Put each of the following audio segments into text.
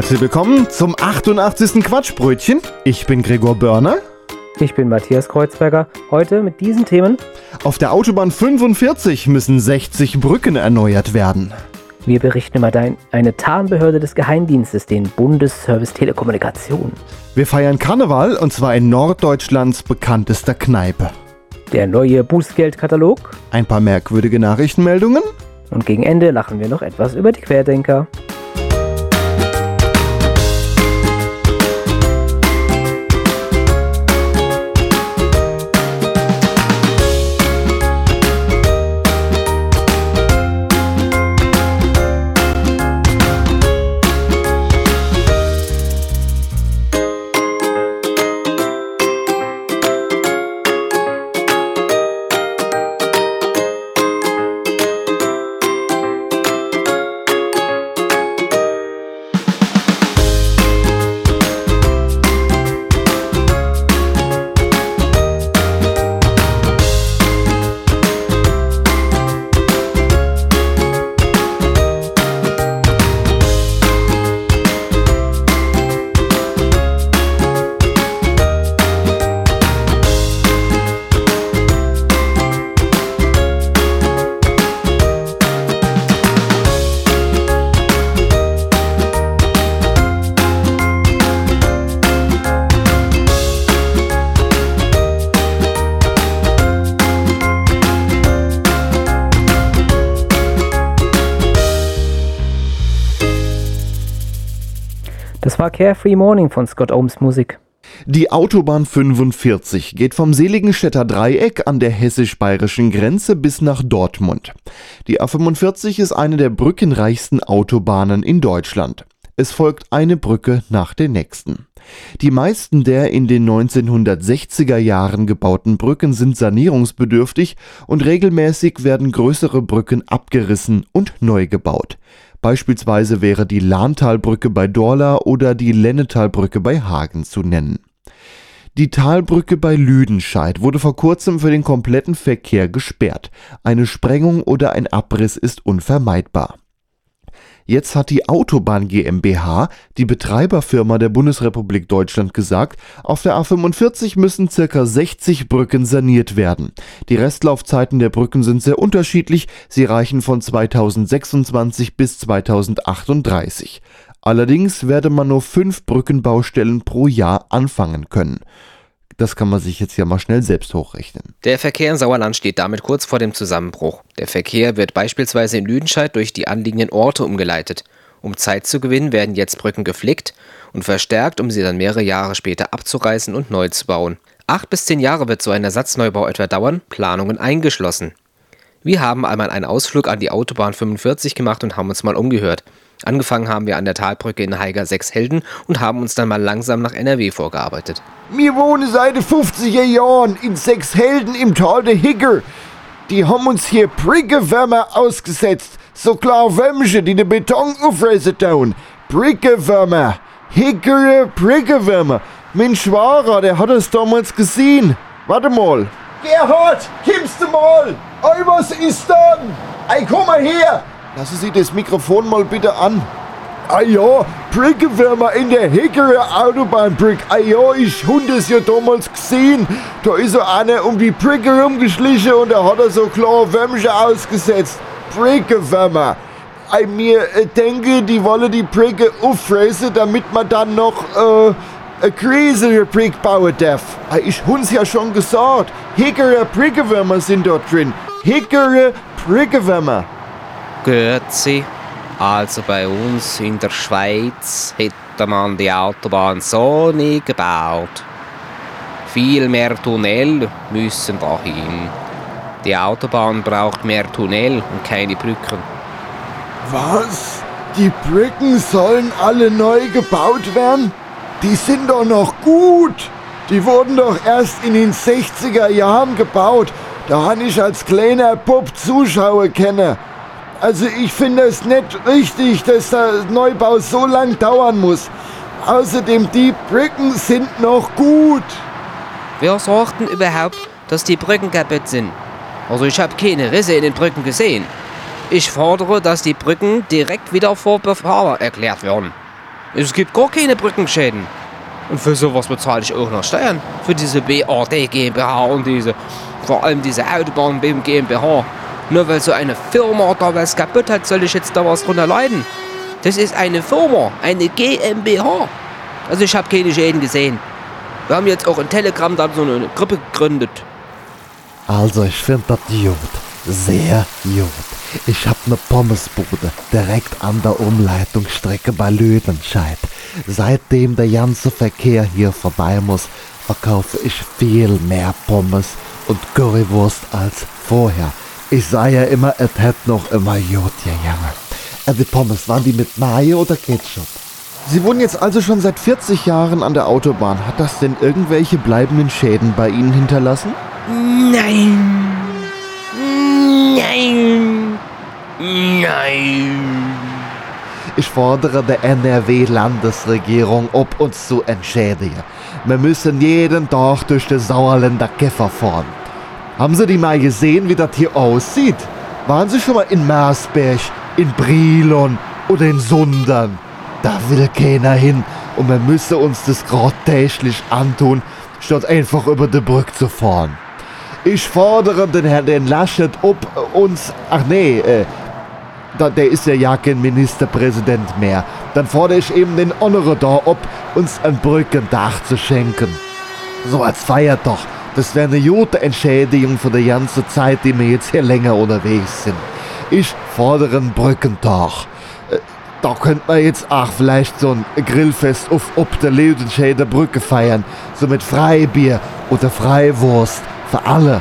Herzlich willkommen zum 88. Quatschbrötchen. Ich bin Gregor Börner. Ich bin Matthias Kreuzberger. Heute mit diesen Themen. Auf der Autobahn 45 müssen 60 Brücken erneuert werden. Wir berichten über dein, eine Tarnbehörde des Geheimdienstes, den Bundesservice Telekommunikation. Wir feiern Karneval und zwar in Norddeutschlands bekanntester Kneipe. Der neue Bußgeldkatalog. Ein paar merkwürdige Nachrichtenmeldungen. Und gegen Ende lachen wir noch etwas über die Querdenker. War Carefree Morning von Scott Ohms Musik. Die Autobahn 45 geht vom Seligenstädter Dreieck an der hessisch-bayerischen Grenze bis nach Dortmund. Die A45 ist eine der brückenreichsten Autobahnen in Deutschland. Es folgt eine Brücke nach der nächsten. Die meisten der in den 1960er Jahren gebauten Brücken sind sanierungsbedürftig und regelmäßig werden größere Brücken abgerissen und neu gebaut. Beispielsweise wäre die Lahntalbrücke bei Dorla oder die Lennetalbrücke bei Hagen zu nennen. Die Talbrücke bei Lüdenscheid wurde vor kurzem für den kompletten Verkehr gesperrt. Eine Sprengung oder ein Abriss ist unvermeidbar. Jetzt hat die Autobahn GmbH, die Betreiberfirma der Bundesrepublik Deutschland, gesagt, auf der A45 müssen circa 60 Brücken saniert werden. Die Restlaufzeiten der Brücken sind sehr unterschiedlich, sie reichen von 2026 bis 2038. Allerdings werde man nur fünf Brückenbaustellen pro Jahr anfangen können. Das kann man sich jetzt ja mal schnell selbst hochrechnen. Der Verkehr in Sauerland steht damit kurz vor dem Zusammenbruch. Der Verkehr wird beispielsweise in Lüdenscheid durch die anliegenden Orte umgeleitet. Um Zeit zu gewinnen, werden jetzt Brücken geflickt und verstärkt, um sie dann mehrere Jahre später abzureißen und neu zu bauen. Acht bis zehn Jahre wird so ein Ersatzneubau etwa dauern, Planungen eingeschlossen. Wir haben einmal einen Ausflug an die Autobahn 45 gemacht und haben uns mal umgehört. Angefangen haben wir an der Talbrücke in Haiger Sechshelden und haben uns dann mal langsam nach NRW vorgearbeitet. Wir wohnen seit den 50er Jahren in Sechshelden im Tal der Higger. Die haben uns hier Brickewürmer ausgesetzt. So klar Würmchen, die den Beton auffressen tun. Brickewürmer. Higgere Brickewürmer. Mein Schwager, der hat es damals gesehen. Warte mal. Gerhard, kommst du mal? Ey, was ist dann? Ey, komm mal her. Lassen Sie das Mikrofon mal bitte an. Ah ja, Brickewürmer in der Hickory Autobahnbrick. Ah ja, ich hund es ja damals gesehen. Da ist so einer um die Bricke rumgeschlichen und da hat er so klar Würmchen ausgesetzt. Brickewürmer. Ei, mir äh, denke, die wollen die Bricke auffressen, damit man dann noch äh, eine größere Brick bauen darf. Ei, ich hund's ja schon gesagt. Hickory Brickewürmer sind dort drin. Hickory Brickewürmer. Grüezi. Also bei uns in der Schweiz hätte man die Autobahn so nie gebaut. Viel mehr Tunnel müssen dahin. Die Autobahn braucht mehr Tunnel und keine Brücken. Was? Die Brücken sollen alle neu gebaut werden? Die sind doch noch gut. Die wurden doch erst in den 60er Jahren gebaut. Da han ich als kleiner Bub Zuschauer kenne. Also ich finde es nicht richtig, dass der Neubau so lang dauern muss. Außerdem, die Brücken sind noch gut. Wer sagt denn überhaupt, dass die Brücken kaputt sind? Also ich habe keine Risse in den Brücken gesehen. Ich fordere, dass die Brücken direkt wieder vor Befahrer erklärt werden. Es gibt gar keine Brückenschäden. Und für sowas bezahle ich auch noch Steuern. Für diese BRD GmbH und diese, vor allem diese Autobahn BM GmbH. Nur weil so eine Firma da was kaputt hat, soll ich jetzt da was drunter leiden. Das ist eine Firma, eine GmbH. Also ich habe keine Schäden gesehen. Wir haben jetzt auch in Telegram da so eine Gruppe gegründet. Also ich finde das gut. Sehr gut. Ich hab ne Pommesbude direkt an der Umleitungsstrecke bei Lüdenscheid. Seitdem der ganze Verkehr hier vorbei muss, verkaufe ich viel mehr Pommes und Currywurst als vorher. Ich sah ja immer, es hätte noch immer gut gegangen. Äh, die Pommes, waren die mit Mayo oder Ketchup? Sie wohnen jetzt also schon seit 40 Jahren an der Autobahn. Hat das denn irgendwelche bleibenden Schäden bei Ihnen hinterlassen? Nein. Nein. Nein. Ich fordere der NRW-Landesregierung, ob uns zu entschädigen. Wir müssen jeden Tag durch den Sauerländer Käfer fahren. Haben Sie die mal gesehen, wie das hier aussieht? Waren Sie schon mal in Marsberg, in Brilon oder in Sundern? Da will keiner hin und wir müssen uns das gerade täglich antun, statt einfach über die Brücke zu fahren. Ich fordere den Herrn den Laschet, ob uns, ach nee, äh, da, der ist ja ja kein Ministerpräsident mehr. Dann fordere ich eben den Honore da, ob uns ein Brückendach zu schenken. So als Feiertag. Das wäre eine gute Entschädigung für die ganze Zeit, die wir jetzt hier länger unterwegs sind. Ich fordere einen Brückentag. Äh, Da könnte man jetzt auch vielleicht so ein Grillfest auf ob der Leutenschäder Brücke feiern. So mit Freibier oder Freiwurst. Für alle.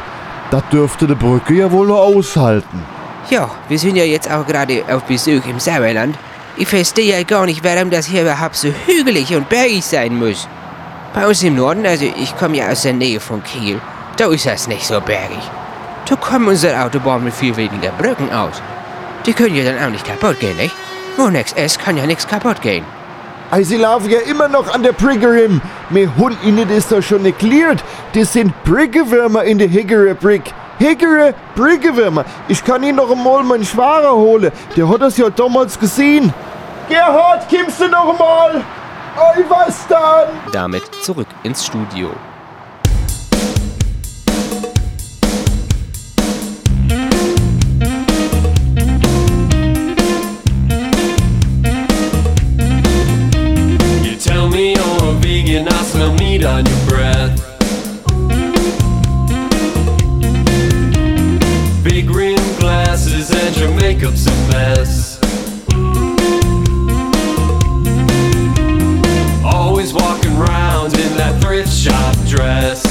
Das dürfte die Brücke ja wohl noch aushalten. Ja, wir sind ja jetzt auch gerade auf Besuch im Sauerland. Ich verstehe ja gar nicht, warum das hier überhaupt so hügelig und bergig sein muss. Bei uns im Norden, also ich komme ja aus der Nähe von Kiel, da ist das nicht so bergig. Da kommen unsere Autobahnen mit viel weniger Brücken aus. Die können ja dann auch nicht kaputt gehen, nicht? Wo nix ist, kann ja nichts kaputt gehen. Ey, sie laufen ja immer noch an der Briggerim. Mir Hund ihnen ist doch schon erklärt. Das sind Briggewürmer in der Hickory Brick. Hickory Briggewürmer. Ich kann ihn noch einmal meinen Schwager holen. Der hat das ja damals gesehen. Gerhard, kommst du noch mal? Ey, was dann? Damit zurück ins Studio. You tell me you're a vegan, I smell meat on your breath. Big rim glasses and your makeup's a shop dress.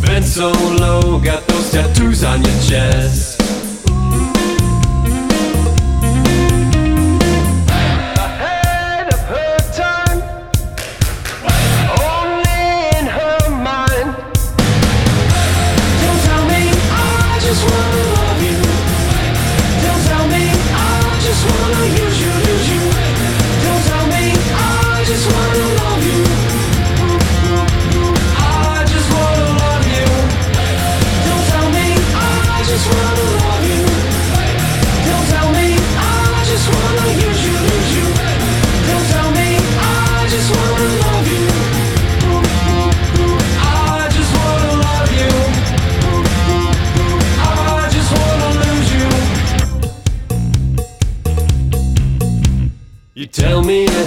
Bent so low, got those tattoos on your chest.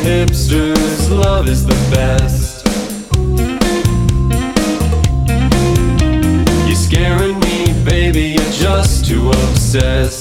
Hipster's love is the best. You're scaring me, baby, you're just too obsessed.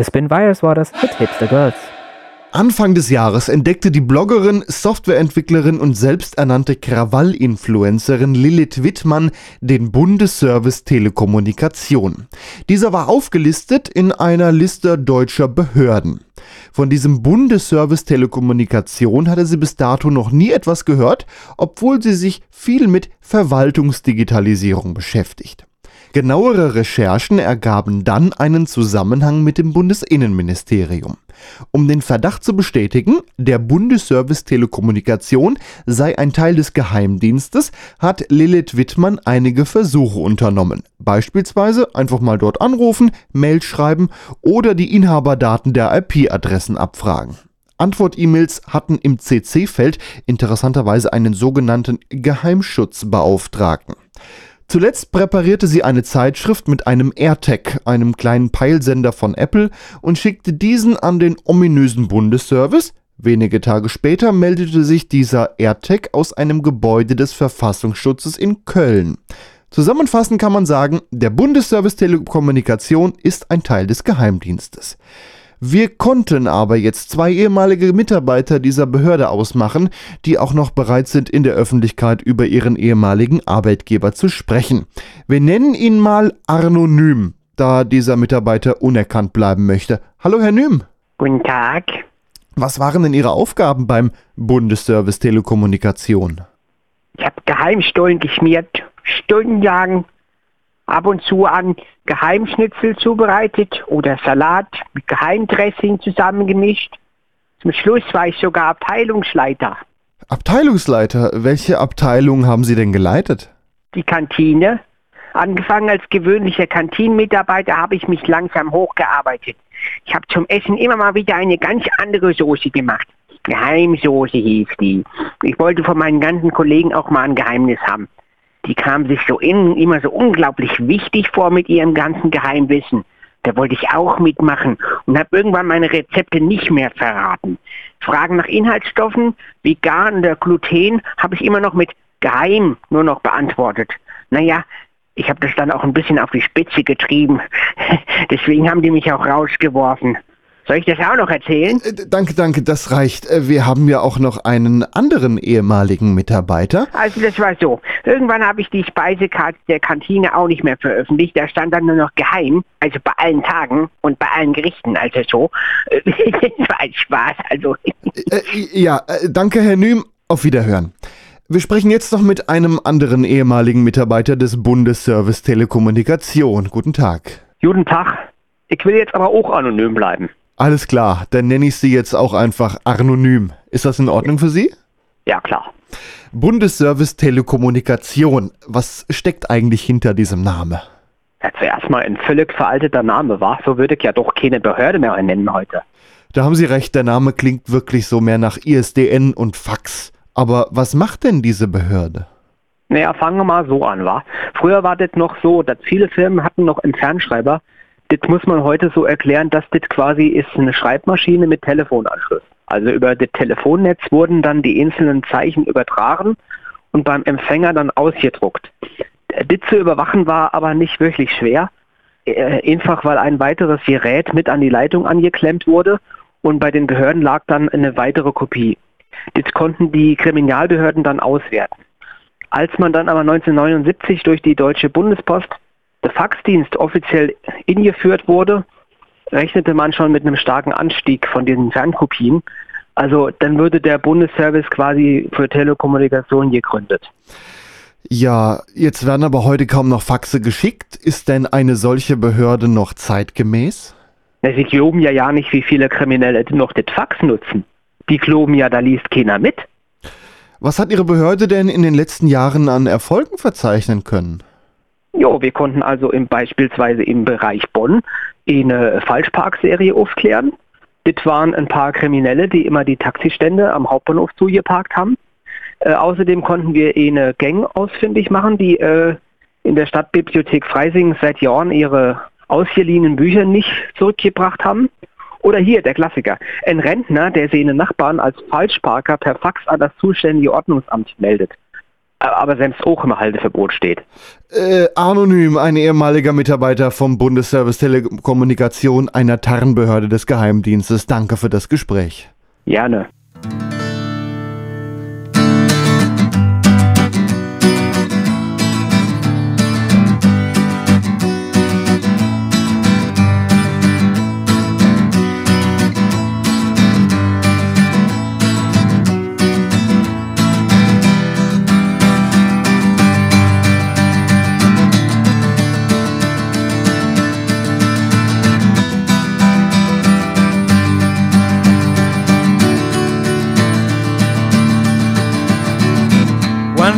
The Spin Virus war das mit Hipster Girls. Anfang des Jahres entdeckte die Bloggerin, Softwareentwicklerin und selbsternannte Krawall-Influencerin Lilith Wittmann den Bundesservice Telekommunikation. Dieser war aufgelistet in einer Liste deutscher Behörden. Von diesem Bundesservice Telekommunikation hatte sie bis dato noch nie etwas gehört, obwohl sie sich viel mit Verwaltungsdigitalisierung beschäftigt. Genauere Recherchen ergaben dann einen Zusammenhang mit dem Bundesinnenministerium. Um den Verdacht zu bestätigen, der Bundesservice Telekommunikation sei ein Teil des Geheimdienstes, hat Lilith Wittmann einige Versuche unternommen. Beispielsweise einfach mal dort anrufen, Mail schreiben oder die Inhaberdaten der IP-Adressen abfragen. Antwort-E-Mails hatten im CC-Feld interessanterweise einen sogenannten Geheimschutzbeauftragten. Zuletzt präparierte sie eine Zeitschrift mit einem AirTag, einem kleinen Peilsender von Apple, und schickte diesen an den ominösen Bundesservice. Wenige Tage später meldete sich dieser AirTag aus einem Gebäude des Verfassungsschutzes in Köln. Zusammenfassend kann man sagen, der Bundesservice Telekommunikation ist ein Teil des Geheimdienstes. Wir konnten aber jetzt zwei ehemalige Mitarbeiter dieser Behörde ausmachen, die auch noch bereit sind, in der Öffentlichkeit über ihren ehemaligen Arbeitgeber zu sprechen. Wir nennen ihn mal Arnonym, da dieser Mitarbeiter unerkannt bleiben möchte. Hallo, Herr Nym. Guten Tag. Was waren denn Ihre Aufgaben beim Bundesservice Telekommunikation? Ich habe Geheimstollen geschmiert, stundenlang, ab und zu an Geheimschnitzel zubereitet oder Salat mit Geheimdressing zusammengemischt. Zum Schluss war ich sogar Abteilungsleiter. Abteilungsleiter, welche Abteilung haben Sie denn geleitet? Die Kantine. Angefangen als gewöhnlicher Kantinenmitarbeiter habe ich mich langsam hochgearbeitet. Ich habe zum Essen immer mal wieder eine ganz andere Soße gemacht. Geheimsoße hieß die. Ich wollte von meinen ganzen Kollegen auch mal ein Geheimnis haben. Die kamen sich so innen immer so unglaublich wichtig vor mit ihrem ganzen Geheimwissen. Da wollte ich auch mitmachen und habe irgendwann meine Rezepte nicht mehr verraten. Fragen nach Inhaltsstoffen, vegan oder Gluten, habe ich immer noch mit geheim nur noch beantwortet. Naja, ich habe das dann auch ein bisschen auf die Spitze getrieben. Deswegen haben die mich auch rausgeworfen. Soll ich das auch noch erzählen? Äh, danke, danke, das reicht. Äh, Wir haben ja auch noch einen anderen ehemaligen Mitarbeiter. Also das war so. Irgendwann habe ich die Speisekarte der Kantine auch nicht mehr veröffentlicht. Da stand dann nur noch geheim, also bei allen Tagen und bei allen Gerichten, also so. das war ein Spaß, also. Äh, ja, danke, Herr Nym. Auf Wiederhören. Wir sprechen jetzt noch mit einem anderen ehemaligen Mitarbeiter des Bundesservice Telekommunikation. Guten Tag. Guten Tag. Ich will jetzt aber auch anonym bleiben. Alles klar, dann nenne ich Sie jetzt auch einfach Anonym. Ist das in Ordnung für Sie? Ja, klar. Bundesservice Telekommunikation. Was steckt eigentlich hinter diesem Name? Ja, zuerst mal ein völlig veralteter Name war. So würde ich ja doch keine Behörde mehr nennen heute. Da haben Sie recht, der Name klingt wirklich so mehr nach ISDN und Fax. Aber was macht denn diese Behörde? Naja, fangen wir mal so an, wa? Früher war das noch so, dass viele Firmen hatten noch einen Fernschreiber. Das muss man heute so erklären, dass das quasi ist eine Schreibmaschine mit Telefonanschluss. Also über das Telefonnetz wurden dann die einzelnen Zeichen übertragen und beim Empfänger dann ausgedruckt. Das zu überwachen war aber nicht wirklich schwer. Äh, einfach weil ein weiteres Gerät mit an die Leitung angeklemmt wurde und bei den Behörden lag dann eine weitere Kopie. Das konnten die Kriminalbehörden dann auswerten. Als man dann aber 1979 durch die Deutsche Bundespost der Faxdienst offiziell eingeführt wurde, rechnete man schon mit einem starken Anstieg von diesen Fernkopien. Also dann würde der Bundesservice quasi für Telekommunikation gegründet. Ja, jetzt werden aber heute kaum noch Faxe geschickt. Ist denn eine solche Behörde noch zeitgemäß? Na, Sie glauben ja ja nicht, wie viele Kriminelle noch das Fax nutzen. Die glauben ja, da liest keiner mit. Was hat Ihre Behörde denn in den letzten Jahren an Erfolgen verzeichnen können? Jo, wir konnten also im, beispielsweise im Bereich Bonn eine Falschparkserie aufklären. Das waren ein paar Kriminelle, die immer die Taxistände am Hauptbahnhof zugeparkt haben. Äh, außerdem konnten wir eine Gang ausfindig machen, die äh, in der Stadtbibliothek Freising seit Jahren ihre ausgeliehenen Bücher nicht zurückgebracht haben. Oder hier der Klassiker. Ein Rentner, der seine Nachbarn als Falschparker per Fax an das zuständige Ordnungsamt meldet. Aber selbst auch im Halteverbot steht. Äh, anonym, ein ehemaliger Mitarbeiter vom Bundesservice Telekommunikation, einer Tarnbehörde des Geheimdienstes. Danke für das Gespräch. Gerne.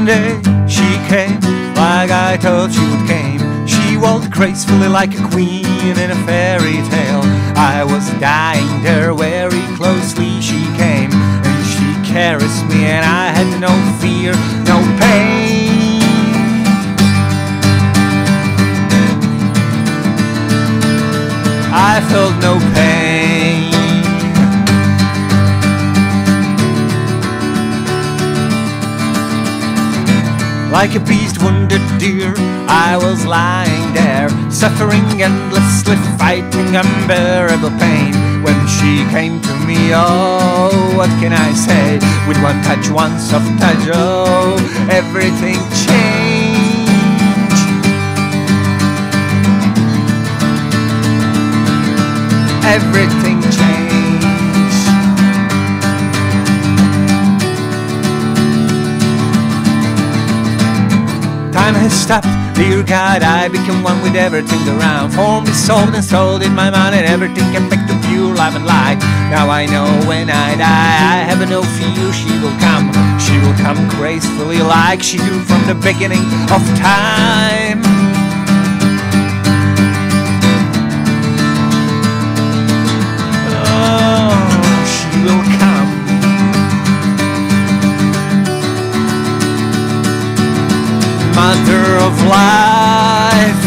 One day she came like I told she would came. She walked gracefully like a queen in a fairy tale. I was dying there very closely. She came and she caressed me, and I had no fear, no pain. I felt no pain. Like a beast wounded deer, I was lying there, suffering endlessly, fighting unbearable pain. When she came to me, oh, what can I say? With one touch, one soft touch, oh, everything changed. Everything changed. Has stopped, dear God, I became one with everything around. Formed, dissolved, and sold in my mind, and everything back to pure love and light. Now I know when I die, I have no fear she will come. She will come gracefully like she do from the beginning of time. Mother of life.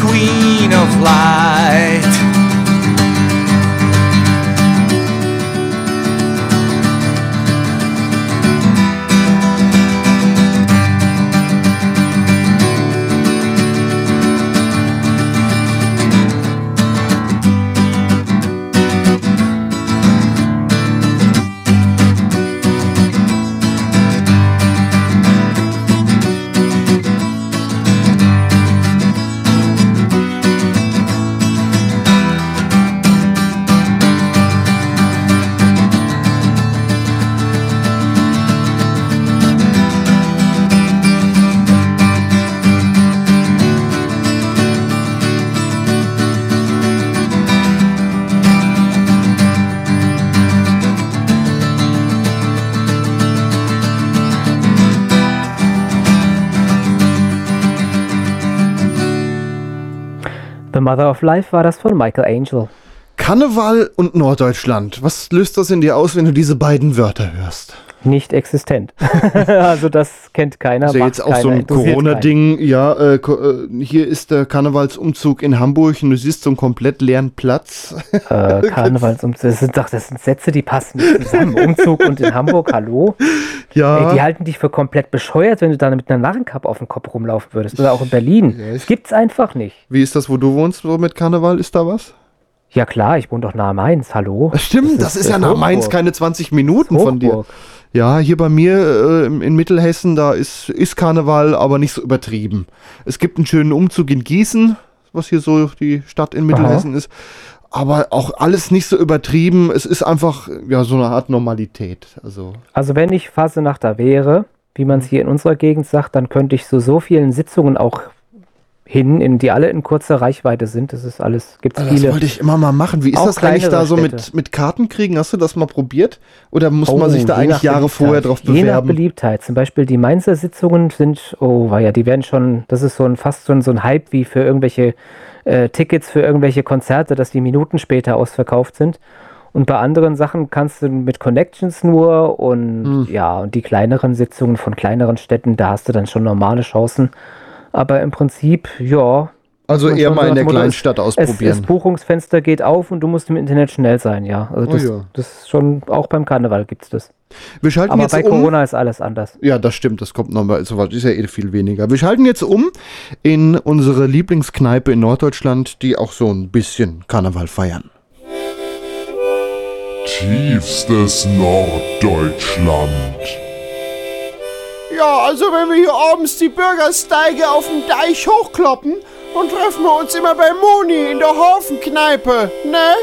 Queen of light. Mother of Life war das von Michael Angel. Karneval und Norddeutschland. Was löst das in dir aus, wenn du diese beiden Wörter hörst? Nicht existent. also das kennt keiner. ist ja jetzt auch so keiner, ein interessiert Corona-Ding. Ja, äh, äh, hier ist der Karnevalsumzug in Hamburg und du siehst so einen komplett leeren Platz. Äh, Karnevalsumzug. Das sind doch das sind Sätze, die passen nicht zusammen. Umzug und in Hamburg, hallo? Ja. Ey, die halten dich für komplett bescheuert, wenn du da mit einer Narrenkappe auf dem Kopf rumlaufen würdest. Oder auch in Berlin. Das gibt's einfach nicht. Wie ist das, wo du wohnst, so mit Karneval? Ist da was? Ja klar, ich wohne doch nahe Mainz, hallo? Stimmt, das, ist, äh, ja nach Mainz Hochburg. keine 20 Minuten von dir. Ja, hier bei mir äh, in Mittelhessen, da ist, ist Karneval, aber nicht so übertrieben. Es gibt einen schönen Umzug in Gießen, was hier so die Stadt in Mittelhessen ist. Aber auch alles nicht so übertrieben. Es ist einfach ja so eine Art Normalität. Also Also wenn ich Fasenachter wäre, wie man es hier in unserer Gegend sagt, dann könnte ich zu so vielen Sitzungen auch hin, in die alle in kurzer Reichweite sind. Das ist alles, gibt es Also das viele. wollte ich immer mal machen. Wie ist das eigentlich da so mit, Städte. mit Karten kriegen? Hast du das mal probiert? Oder muss Oh, man sich da eigentlich Jahre vorher drauf Je nach bewerben? Beliebtheit. Zum Beispiel die Mainzer Sitzungen sind, oh ja, die werden schon, das ist so ein fast so ein, so ein Hype wie für irgendwelche äh, Tickets für irgendwelche Konzerte, dass die Minuten später ausverkauft sind. Und bei anderen Sachen kannst du mit Connections nur und Hm. ja, und die kleineren Sitzungen von kleineren Städten, da hast du dann schon normale Chancen. Aber im Prinzip, ja, Also eher mal in der Motto, Kleinstadt Es, ausprobieren. das Buchungsfenster geht auf und du musst im Internet schnell sein, ja. Also Oh das, ja. das ist schon, auch beim Karneval gibt es das. Wir schalten Aber jetzt bei um. Corona ist alles anders. Ja, das stimmt, das kommt nochmal, so was ist ja eh viel weniger. Wir schalten jetzt um in unsere Lieblingskneipe in Norddeutschland, die auch so ein bisschen Karneval feiern. Tiefstes Norddeutschland. Ja, also wenn wir hier abends die Bürgersteige auf dem Deich hochkloppen, dann treffen wir uns immer bei Moni in der Hafenkneipe, ne?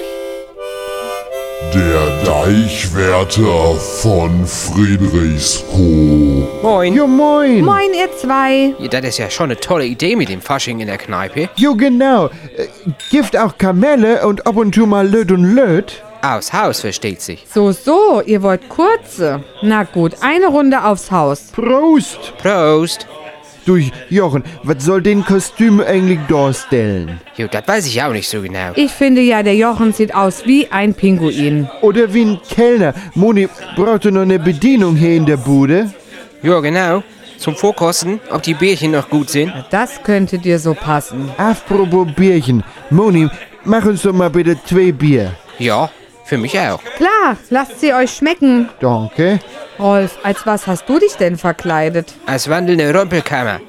Der Deichwärter von Friedrichskoog. Moin. Jo, moin. Moin, ihr zwei. Ja, das ist ja schon eine tolle Idee mit dem Fasching in der Kneipe. Jo, genau. Äh, Gift auch Kamelle und ab und zu mal Löt und Löt. Aus Haus, versteht sich. So, so, ihr wollt kurze. Na gut, eine Runde aufs Haus. Prost. Prost. Du, Jochen, was soll den Kostüm eigentlich darstellen? Jo, das weiß ich auch nicht so genau. Ich finde ja, der Jochen sieht aus wie ein Pinguin. Oder wie ein Kellner. Moni, braucht du noch eine Bedienung hier in der Bude? Ja, genau. Zum Vorkosten, ob die Bierchen noch gut sind. Das könnte dir so passen. Apropos Bierchen. Moni, mach uns doch mal bitte zwei Bier. Ja, für mich auch. Klar, lasst sie euch schmecken. Danke. Rolf, als was hast du dich denn verkleidet? Als wandelnde Rumpelkammer.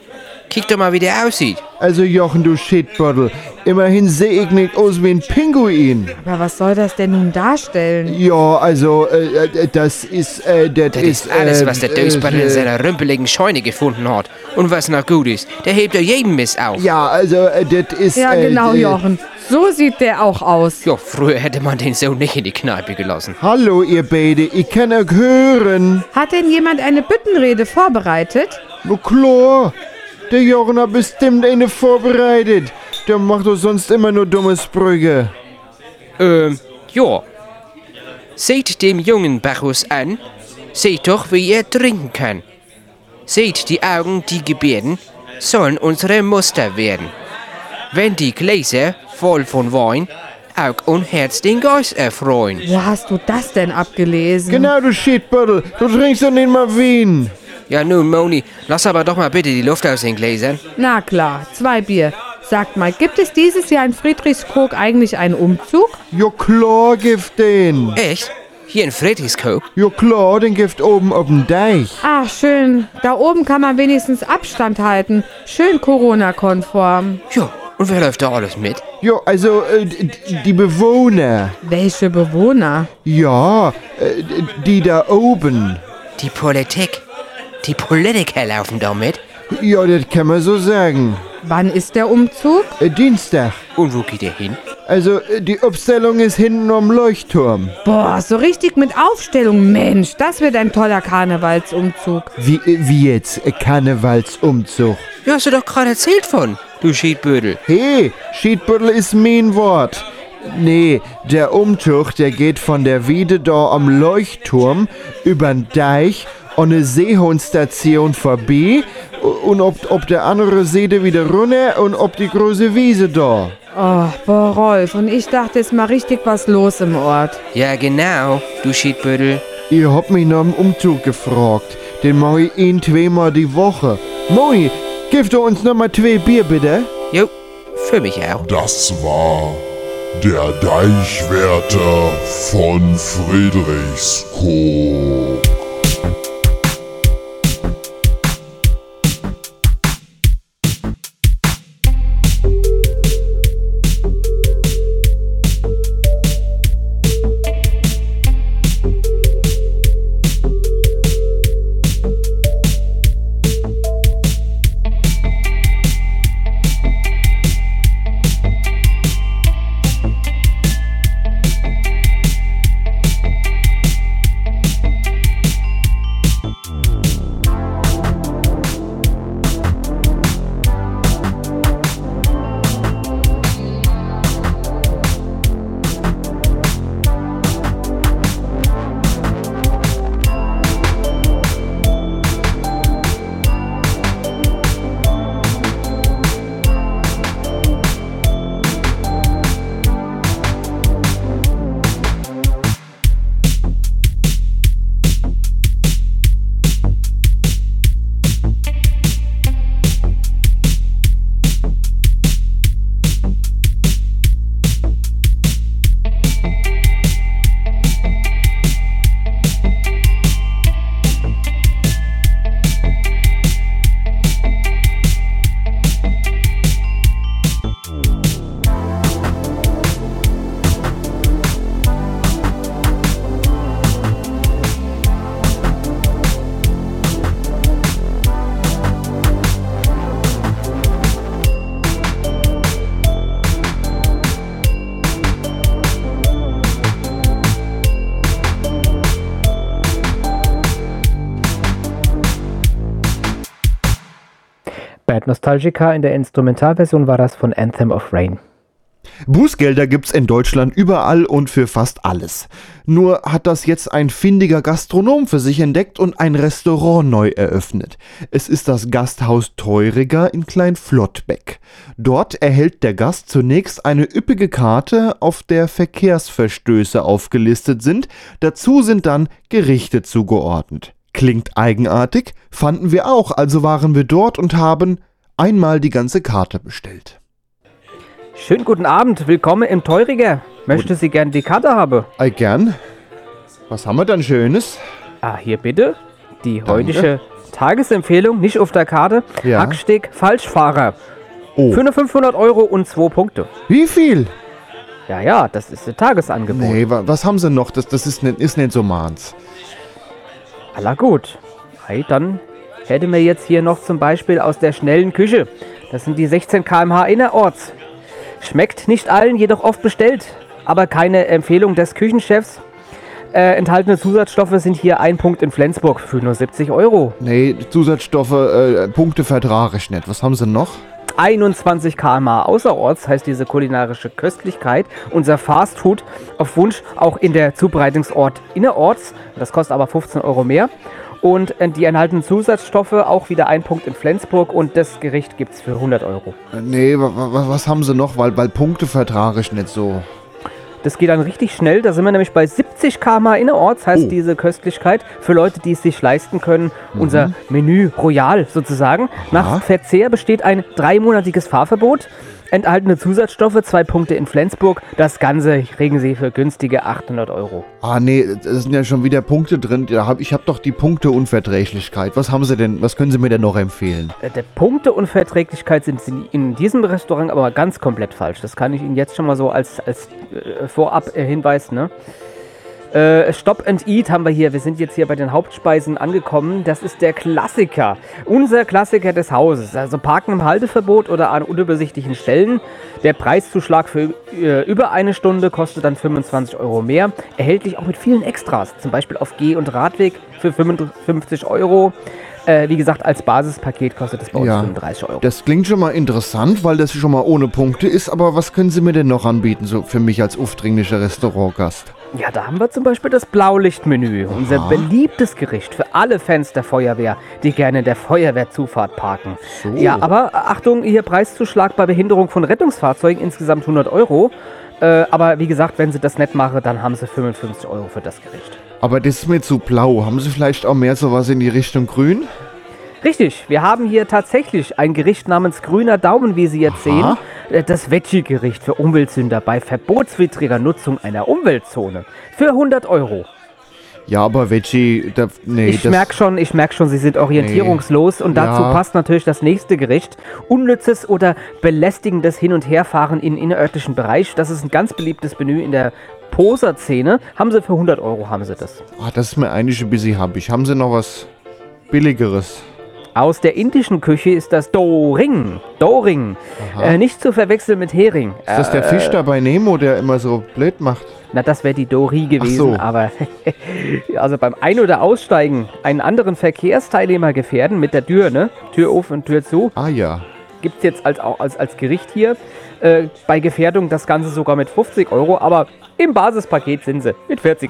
Kick doch mal, wie der aussieht. Also Jochen, du Shitbottle. Immerhin sehe ich nicht aus wie ein Pinguin. Aber was soll das denn nun darstellen? Ja, also, äh, äh, das ist, äh, das, Das ist, alles, äh, was der Dösbattel äh, in seiner rümpeligen Scheune gefunden hat. Und was noch gut ist, der hebt doch jeden Mist auf. Ja, also, äh, das ist, Ja, äh, genau, äh, Jochen. So sieht der auch aus. Ja, früher hätte man den so nicht in die Kneipe gelassen. Hallo, ihr beide, ich kann euch hören. Hat denn jemand eine Büttenrede vorbereitet? Na klar, der Jochen hat bestimmt eine vorbereitet. Der macht doch sonst immer nur dumme Sprüche. Ähm, ja. Seht dem jungen Bacchus an. Seht doch, wie er trinken kann. Seht die Augen, die Gebärden, sollen unsere Muster werden. Wenn die Gläser voll von Wein, Aug und Herz den Geist erfreuen. Wo hast du das denn abgelesen? Genau, du Shitbottle, du trinkst doch nicht mal Wien. Ja nun, Moni, lass aber doch mal bitte die Luft aus den Gläsern. Na klar, zwei Bier. Sagt mal, gibt es dieses Jahr in Friedrichskoog eigentlich einen Umzug? Ja klar, gibt den. Echt? Hier in Friedrichskoog? Ja klar, den gibt oben auf dem Deich. Ach, schön. Da oben kann man wenigstens Abstand halten. Schön Corona-konform. Ja, und wer läuft da alles mit? Ja, also, äh, die Bewohner. Welche Bewohner? Ja, äh, die da oben. Die Politik. Die Politiker laufen da mit. Ja, das kann man so sagen. Wann ist der Umzug? Äh, Dienstag. Und wo geht er hin? Also, äh, die Aufstellung ist hinten am Leuchtturm. Boah, so richtig mit Aufstellung. Mensch, das wird ein toller Karnevalsumzug. Wie, äh, wie jetzt? Äh, Karnevalsumzug. Ja, hast du doch gerade erzählt von, du Schiedbödel. Hey, Schiedbüttel ist mein Wort. Nee, der Umzug, der geht von der Wiede da am Leuchtturm übern Deich an eine Seehundstation vorbei und ob, ob der andere Seede wieder runter und ob die große Wiese da. Oh, boah, Rolf, und ich dachte, es ist mal richtig was los im Ort. Ja, genau, du Schiedbödel. Ihr habt mich nach dem Umzug gefragt. Den mach ich ein, zweimal die Woche. Moi, gib doch uns noch mal zwei Bier, bitte. Jo, für mich auch. Das war der Deichwärter von Friedrichskoog. Nostalgica in der Instrumentalversion war das von Anthem of Rain. Bußgelder gibt's in Deutschland überall und für fast alles. Nur hat das jetzt ein findiger Gastronom für sich entdeckt und ein Restaurant neu eröffnet. Es ist das Gasthaus Teuriger in Kleinflottbeck. Dort erhält der Gast zunächst eine üppige Karte, auf der Verkehrsverstöße aufgelistet sind. Dazu sind dann Gerichte zugeordnet. Klingt eigenartig, fanden wir auch, also waren wir dort und haben einmal die ganze Karte bestellt. Schönen guten Abend, willkommen im Teuriger. Möchte Sie gern die Karte haben? Ei, gern. Was haben wir dann Schönes? Ah, hier bitte. Die heutige Tagesempfehlung, nicht auf der Karte. Ja. Hacksteg Falschfahrer. Oh. Für nur 500 Euro und 2 Punkte. Wie viel? Ja, ja, das ist ein Tagesangebot. Nee, wa was haben sie noch? Das, das ist, nicht, ist nicht so meins. Aller gut. Hey, dann hätten wir jetzt hier noch zum Beispiel aus der schnellen Küche. Das sind die 16 km/h innerorts. Schmeckt nicht allen, jedoch oft bestellt. Aber keine Empfehlung des Küchenchefs. Äh, enthaltene Zusatzstoffe sind hier ein Punkt in Flensburg für nur 70 Euro. Nee, Zusatzstoffe, äh, Punkte vertrage ich nicht. Was haben sie noch? 21 km/h außerorts heißt diese kulinarische Köstlichkeit. Unser Fastfood auf Wunsch auch in der Zubereitungsort innerorts. Das kostet aber 15 Euro mehr. Und äh, die enthaltenen Zusatzstoffe auch wieder ein Punkt in Flensburg und das Gericht gibt es für 100 Euro. Äh, Nee, wa wa was haben sie noch? Weil, weil Punkte vertrage ich nicht so. Das geht dann richtig schnell. Da sind wir nämlich bei 70 km/h innerorts, heißt Oh. diese Köstlichkeit. Für Leute, die es sich leisten können, unser Menü Royal sozusagen. Nach Verzehr besteht ein dreimonatiges Fahrverbot. Enthaltene Zusatzstoffe, zwei Punkte in Flensburg. Das Ganze kriegen Sie für günstige 800 Euro. Ah, nee, da sind ja schon wieder Punkte drin. Ich habe doch die Punkteunverträglichkeit. Was haben sie denn, was können sie mir denn noch empfehlen? Äh, Der Punkteunverträglichkeit sind Sie in diesem Restaurant aber ganz komplett falsch. Das kann ich Ihnen jetzt schon mal so als, als äh, Vorab-Hinweis, ne? Äh, Stop and Eat haben wir hier. Wir sind jetzt hier bei den Hauptspeisen angekommen. Das ist der Klassiker. Unser Klassiker des Hauses. Also Parken im Halteverbot oder an unübersichtlichen Stellen. Der Preiszuschlag für äh, über eine Stunde kostet dann 25 Euro mehr. Erhältlich auch mit vielen Extras. Zum Beispiel auf Geh- und Radweg für 55 Euro. Äh, wie gesagt, als Basispaket kostet es bei uns Ja. 35 Euro. Das klingt schon mal interessant, weil das schon mal ohne Punkte ist. Aber was können sie mir denn noch anbieten, so für mich als aufdringlicher Restaurantgast? Ja, da haben wir zum Beispiel das Blaulichtmenü, unser beliebtes Gericht für alle Fans der Feuerwehr, die gerne in der Feuerwehrzufahrt parken. So. Ja, aber äh, Achtung, hier Preiszuschlag bei Behinderung von Rettungsfahrzeugen, insgesamt 100 Euro. Äh, aber wie gesagt, wenn sie das nicht machen, dann haben sie 55 Euro für das Gericht. Aber das ist mir zu blau. Haben sie vielleicht auch mehr sowas in die Richtung grün? Richtig, wir haben hier tatsächlich ein Gericht namens Grüner Daumen, wie Sie jetzt sehen. Äh, Das Veggie-Gericht für Umweltsünder bei verbotswidriger Nutzung einer Umweltzone. Für 100 Euro. Ja, aber Veggie, da, nee, ich merke schon, ich merke schon, Sie sind orientierungslos und dazu Ja. passt natürlich das nächste Gericht. Unnützes oder belästigendes Hin- und Herfahren in innerörtlichen Bereich. Das ist ein ganz beliebtes Menü in der Poser-Szene. Haben Sie für 100 Euro, haben Sie das. Ah, das ist mir eigentlich ein bisschen happig. Haben sie noch was Billigeres? Aus der indischen Küche ist das Doring. Doring. Äh, nicht zu verwechseln mit Hering. Ist das der Äh, Fisch da bei Nemo, der immer so blöd macht? Na, das wäre die Dori gewesen, so. aber also beim Ein- oder Aussteigen einen anderen Verkehrsteilnehmer gefährden mit der Tür, ne? Tür auf und Tür zu. Ah ja. Gibt es jetzt als, als, als Gericht hier. Äh, bei Gefährdung das Ganze sogar mit 50 Euro, aber im Basispaket sind sie mit 40.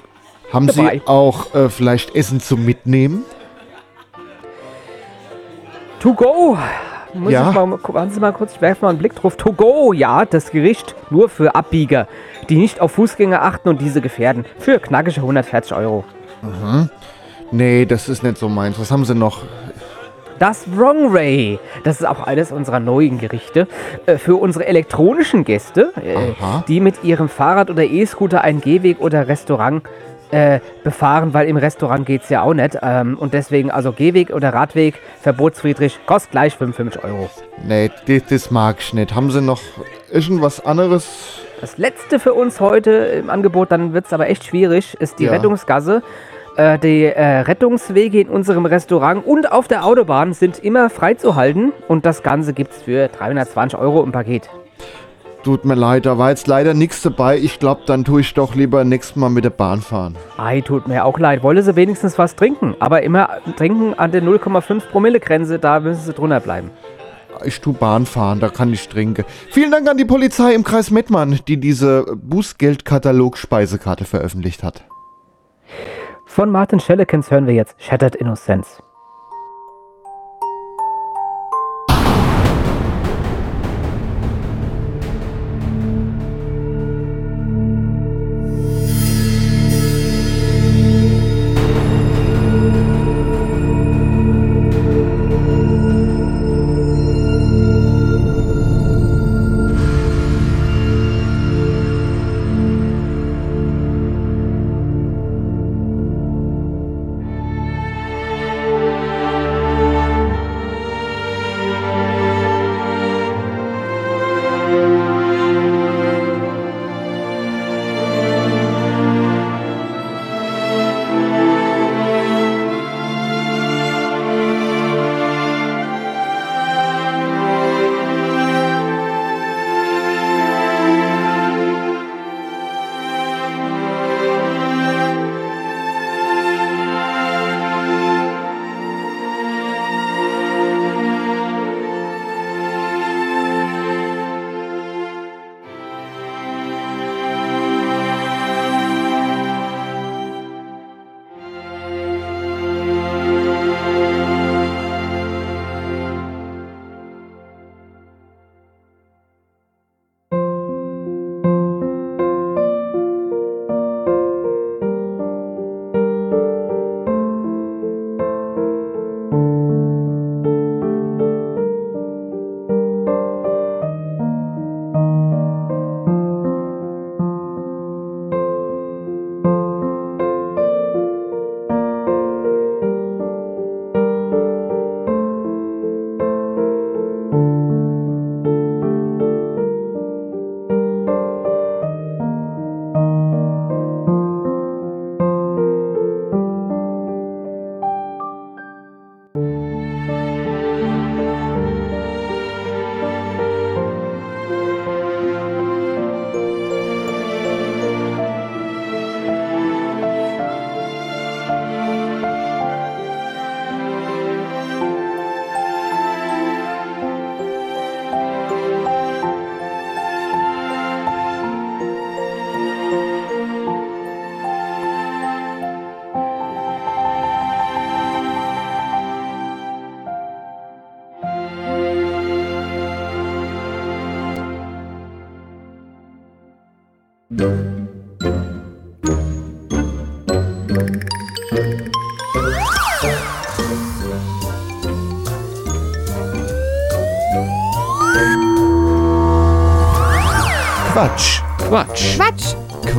Haben Dabei. Sie auch äh, vielleicht Essen zum Mitnehmen? To go! Muss Ja. ich mal, warten Sie mal kurz, ich werfe mal einen Blick drauf. To go, ja, das Gericht nur für Abbieger, die nicht auf Fußgänger achten und diese gefährden. Für knackige 140 Euro. Mhm. Nee, das ist nicht so meins. Was haben Sie noch? Das Wrong Ray, das ist auch eines unserer neuen Gerichte äh, für unsere elektronischen Gäste, äh, die mit ihrem Fahrrad oder E-Scooter einen Gehweg oder Restaurant äh, befahren, weil im Restaurant geht es ja auch nicht. Ähm, und deswegen also Gehweg oder Radweg, verbotsfriedrig, kostet gleich 55 Euro. Nee, das, das mag ich nicht. Haben Sie noch irgendwas anderes? Das letzte für uns heute im Angebot, dann wird es aber echt schwierig, ist die Ja. Rettungsgasse. Äh, die äh, Rettungswege in unserem Restaurant und auf der Autobahn sind immer freizuhalten und das Ganze gibt es für 320 Euro im Paket. Tut mir leid, da war jetzt leider nichts dabei. Ich glaube, dann tue ich doch lieber nächstes Mal mit der Bahn fahren. Ei, tut mir auch leid. Wolle sie wenigstens was trinken, aber immer trinken an der 0,5 Promille Grenze, da müssen sie drunter bleiben. Ich tu Bahn fahren, da kann ich trinken. Vielen Dank an die Polizei im Kreis Mettmann, die diese Bußgeldkatalog-Speisekarte veröffentlicht hat. Von Martin Schellekens hören wir jetzt Shattered Innocence.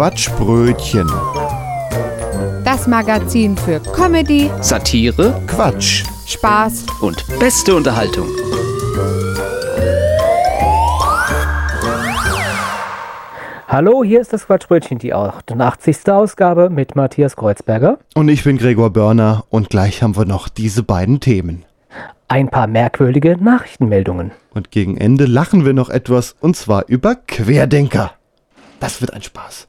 Quatschbrötchen. das Magazin für Comedy, Satire Quatsch. Spaß und beste Unterhaltung. Hallo, hier ist das Quatschbrötchen, die 88. Ausgabe mit Matthias Kreuzberger. Und ich bin Gregor Börner und gleich haben wir noch diese beiden Themen. Ein paar merkwürdige Nachrichtenmeldungen. Und gegen Ende lachen wir noch etwas und zwar über Querdenker. Das wird ein Spaß.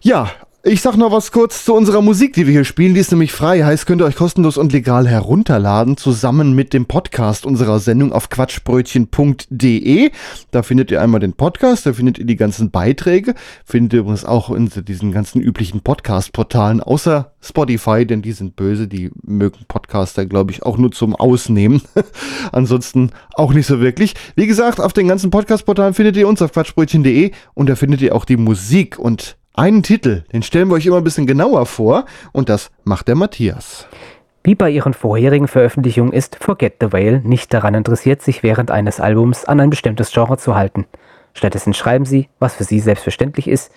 Ja, ich sag noch was kurz zu unserer Musik, die wir hier spielen. Die ist nämlich frei, heißt, könnt ihr euch kostenlos und legal herunterladen, zusammen mit dem Podcast unserer Sendung auf quatschbrötchen.de. Da findet ihr einmal den Podcast, da findet ihr die ganzen Beiträge, findet ihr übrigens auch in diesen ganzen üblichen Podcast-Portalen, außer Spotify, denn die sind böse, die mögen Podcaster, glaube ich, auch nur zum Ausnehmen. Ansonsten auch nicht so wirklich. Wie gesagt, auf den ganzen Podcast-Portalen findet ihr uns auf quatschbrötchen.de und da findet ihr auch die Musik und einen Titel, den stellen wir euch immer ein bisschen genauer vor und das macht der Matthias. Wie bei ihren vorherigen Veröffentlichungen ist Forget the Whale nicht daran interessiert, sich während eines Albums an ein bestimmtes Genre zu halten. Stattdessen schreiben sie, was für sie selbstverständlich ist,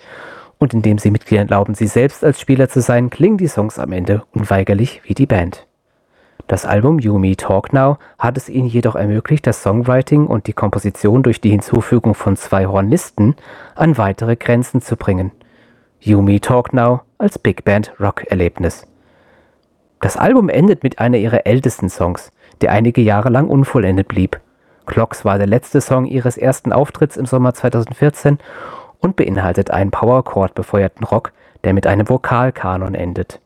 und indem sie Mitgliedern erlauben, sie selbst als Spieler zu sein, klingen die Songs am Ende unweigerlich wie die Band. Das Album You Me Talk Now hat es ihnen jedoch ermöglicht, das Songwriting und die Komposition durch die Hinzufügung von zwei Hornisten an weitere Grenzen zu bringen. You Me Talk Now als Big Band Rock-Erlebnis. Das Album endet mit einer ihrer ältesten Songs, der einige Jahre lang unvollendet blieb. Clocks war der letzte Song ihres ersten Auftritts im Sommer 2014 und beinhaltet einen Powerchord befeuerten Rock, der mit einem Vokalkanon endet.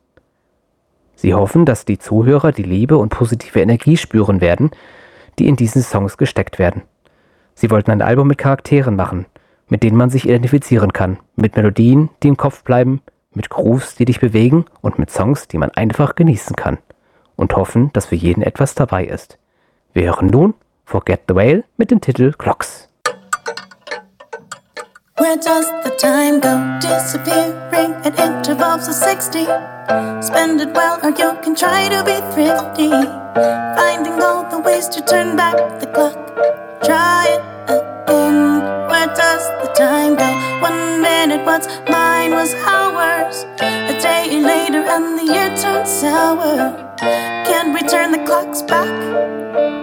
Sie hoffen, dass die Zuhörer die Liebe und positive Energie spüren werden, die in diesen Songs gesteckt werden. Sie wollten ein Album mit Charakteren machen, mit denen man sich identifizieren kann, mit Melodien, die im Kopf bleiben, mit Grooves, die dich bewegen und mit Songs, die man einfach genießen kann. Und hoffen, dass für jeden etwas dabei ist. Wir hören nun Forget the Whale mit dem Titel Clocks. Where does the time go? Disappearing at intervals of 60. Spend it well, or you can try to be thrifty. Finding all the ways to turn back the clock. Try it Where does the time go? One minute was mine was ours. A day later, and the year turned sour. Can we turn the clocks back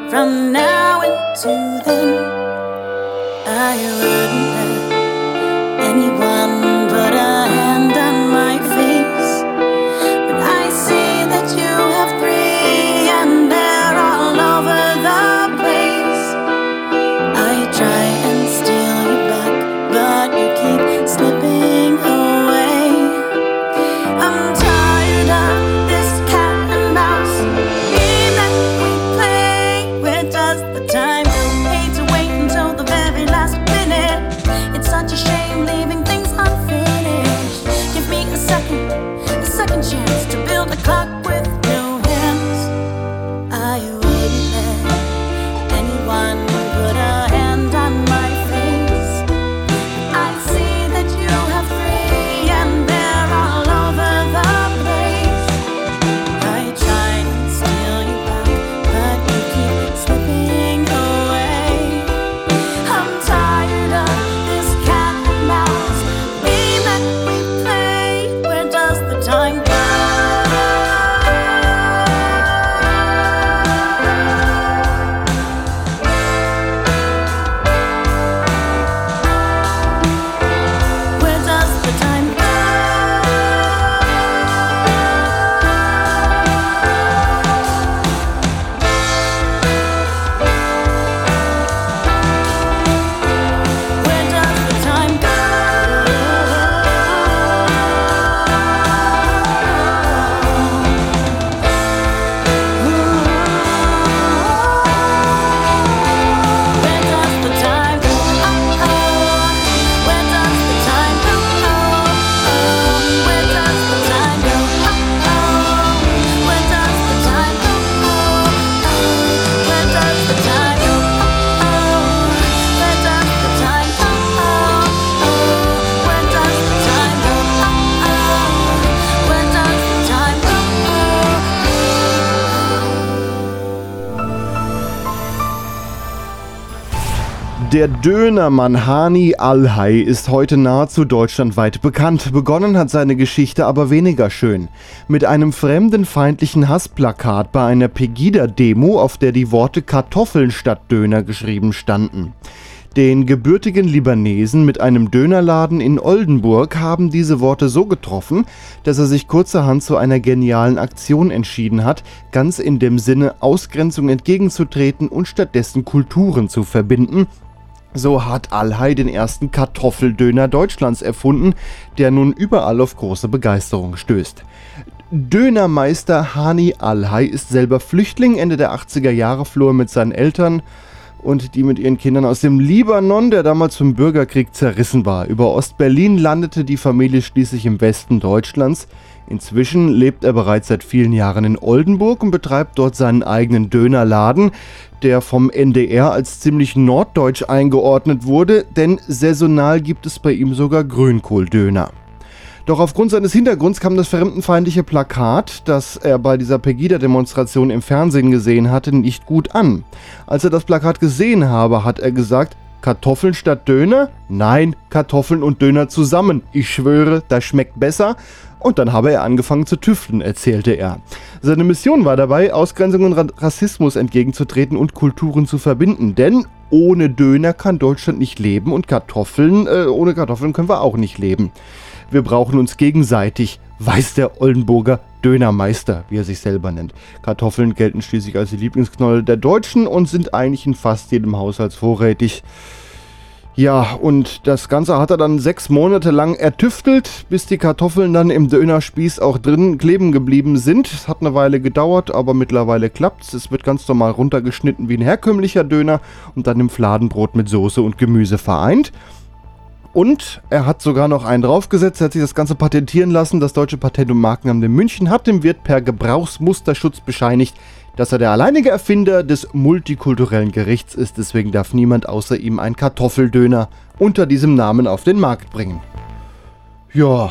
from now into then? I wouldn't Der Dönermann Hani Alhai ist heute nahezu deutschlandweit bekannt. Begonnen hat seine Geschichte aber weniger schön. Mit einem fremdenfeindlichen Hassplakat bei einer Pegida-Demo, auf der die Worte Kartoffeln statt Döner geschrieben standen. Den gebürtigen Libanesen mit einem Dönerladen in Oldenburg haben diese Worte so getroffen, dass er sich kurzerhand zu einer genialen Aktion entschieden hat, ganz in dem Sinne, Ausgrenzung entgegenzutreten und stattdessen Kulturen zu verbinden. So hat Alhai den ersten Kartoffeldöner Deutschlands erfunden, der nun überall auf große Begeisterung stößt. Dönermeister Hani Alhai ist selber Flüchtling, Ende der 80er Jahre floh er mit seinen Eltern und die mit ihren Kindern aus dem Libanon, der damals zum Bürgerkrieg zerrissen war. Über Ostberlin landete die Familie schließlich im Westen Deutschlands. Inzwischen lebt er bereits seit vielen Jahren in Oldenburg und betreibt dort seinen eigenen Dönerladen, der vom NDR als ziemlich norddeutsch eingeordnet wurde, denn saisonal gibt es bei ihm sogar Grünkohldöner. Doch aufgrund seines Hintergrunds kam das fremdenfeindliche Plakat, das er bei dieser Pegida-Demonstration im Fernsehen gesehen hatte, nicht gut an. Als er das Plakat gesehen habe, hat er gesagt, Kartoffeln statt Döner? Nein, Kartoffeln und Döner zusammen. Ich schwöre, das schmeckt besser. Und dann habe er angefangen zu tüfteln, erzählte er. Seine Mission war dabei, Ausgrenzung und Ra Rassismus entgegenzutreten und Kulturen zu verbinden. Denn ohne Döner kann Deutschland nicht leben und Kartoffeln, äh, ohne Kartoffeln können wir auch nicht leben. Wir brauchen uns gegenseitig, weiß der Oldenburger Dönermeister, wie er sich selber nennt. Kartoffeln gelten schließlich als die Lieblingsknolle der Deutschen und sind eigentlich in fast jedem Haushalt vorrätig. Ja, und das Ganze hat er dann sechs Monate lang ertüftelt, bis die Kartoffeln dann im Dönerspieß auch drin kleben geblieben sind. Es hat eine Weile gedauert, aber mittlerweile klappt's. Es wird ganz normal runtergeschnitten wie ein herkömmlicher Döner und dann im Fladenbrot mit Soße und Gemüse vereint. Und er hat sogar noch einen draufgesetzt, er hat sich das Ganze patentieren lassen. Das Deutsche Patent- und Markenamt in München hat dem Wirt per Gebrauchsmusterschutz bescheinigt, dass er der alleinige Erfinder des multikulturellen Gerichts ist. Deswegen darf niemand außer ihm einen Kartoffeldöner unter diesem Namen auf den Markt bringen. Ja,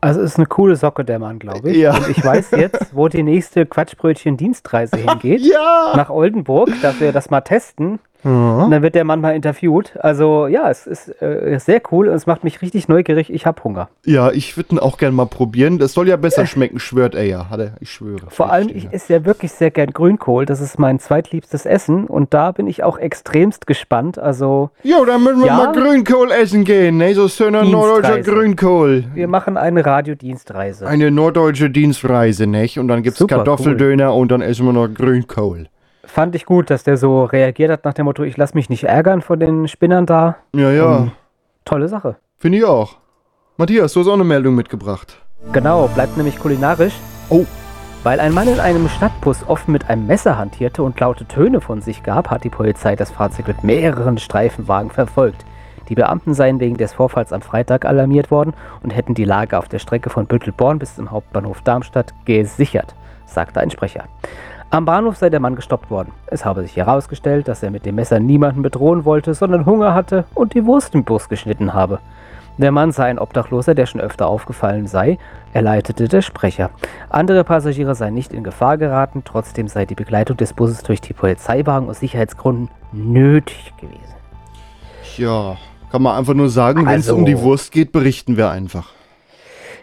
Also ist eine coole Socke, der Mann, glaube ich. Ja. Und ich weiß jetzt, wo die nächste Quatschbrötchen-Dienstreise hingeht. Ja. Nach Oldenburg, dass wir das mal testen. Und dann wird der Mann mal interviewt. Also ja, es ist äh, sehr cool und es macht mich richtig neugierig. Ich habe Hunger. ja, ich würde ihn auch gern mal probieren. Das soll ja besser schmecken, schwört er ja. Hat er, ich schwöre. Vor allem, ich esse ja wirklich sehr gern Grünkohl. Das ist mein zweitliebstes Essen. Und da bin ich auch extremst gespannt. Also, Jo, dann müssen wir Ja. mal Grünkohl essen gehen, ne? So schöner norddeutscher. Grünkohl. wir machen eine Radiodienstreise. Eine norddeutsche Dienstreise, nicht? Und dann gibt's Super, Kartoffeldöner und dann essen wir noch Grünkohl. Fand ich gut, dass der so reagiert hat nach dem Motto, ich lasse mich nicht ärgern von den Spinnern da. Ja, ja. Ähm, tolle Sache. Finde ich auch. Matthias, du hast auch eine Meldung mitgebracht. Genau, bleibt nämlich kulinarisch. Oh. Weil ein Mann in einem Stadtbus offen mit einem Messer hantierte und laute Töne von sich gab, hat die Polizei das Fahrzeug mit mehreren Streifenwagen verfolgt. Die Beamten seien wegen des Vorfalls am Freitag alarmiert worden und hätten die Lage auf der Strecke von Büttelborn bis zum Hauptbahnhof Darmstadt gesichert, sagte ein Sprecher. Am Bahnhof sei der Mann gestoppt worden. Es habe sich herausgestellt, dass er mit dem Messer niemanden bedrohen wollte, sondern Hunger hatte und die Wurst im Bus geschnitten habe. Der Mann sei ein Obdachloser, der schon öfter aufgefallen sei, erleitete der Sprecher. Andere Passagiere seien nicht in Gefahr geraten, trotzdem sei die Begleitung des Busses durch die Polizeiwagen aus Sicherheitsgründen nötig gewesen. Ja, kann man einfach nur sagen, wenn es Also- um die Wurst geht, berichten wir einfach.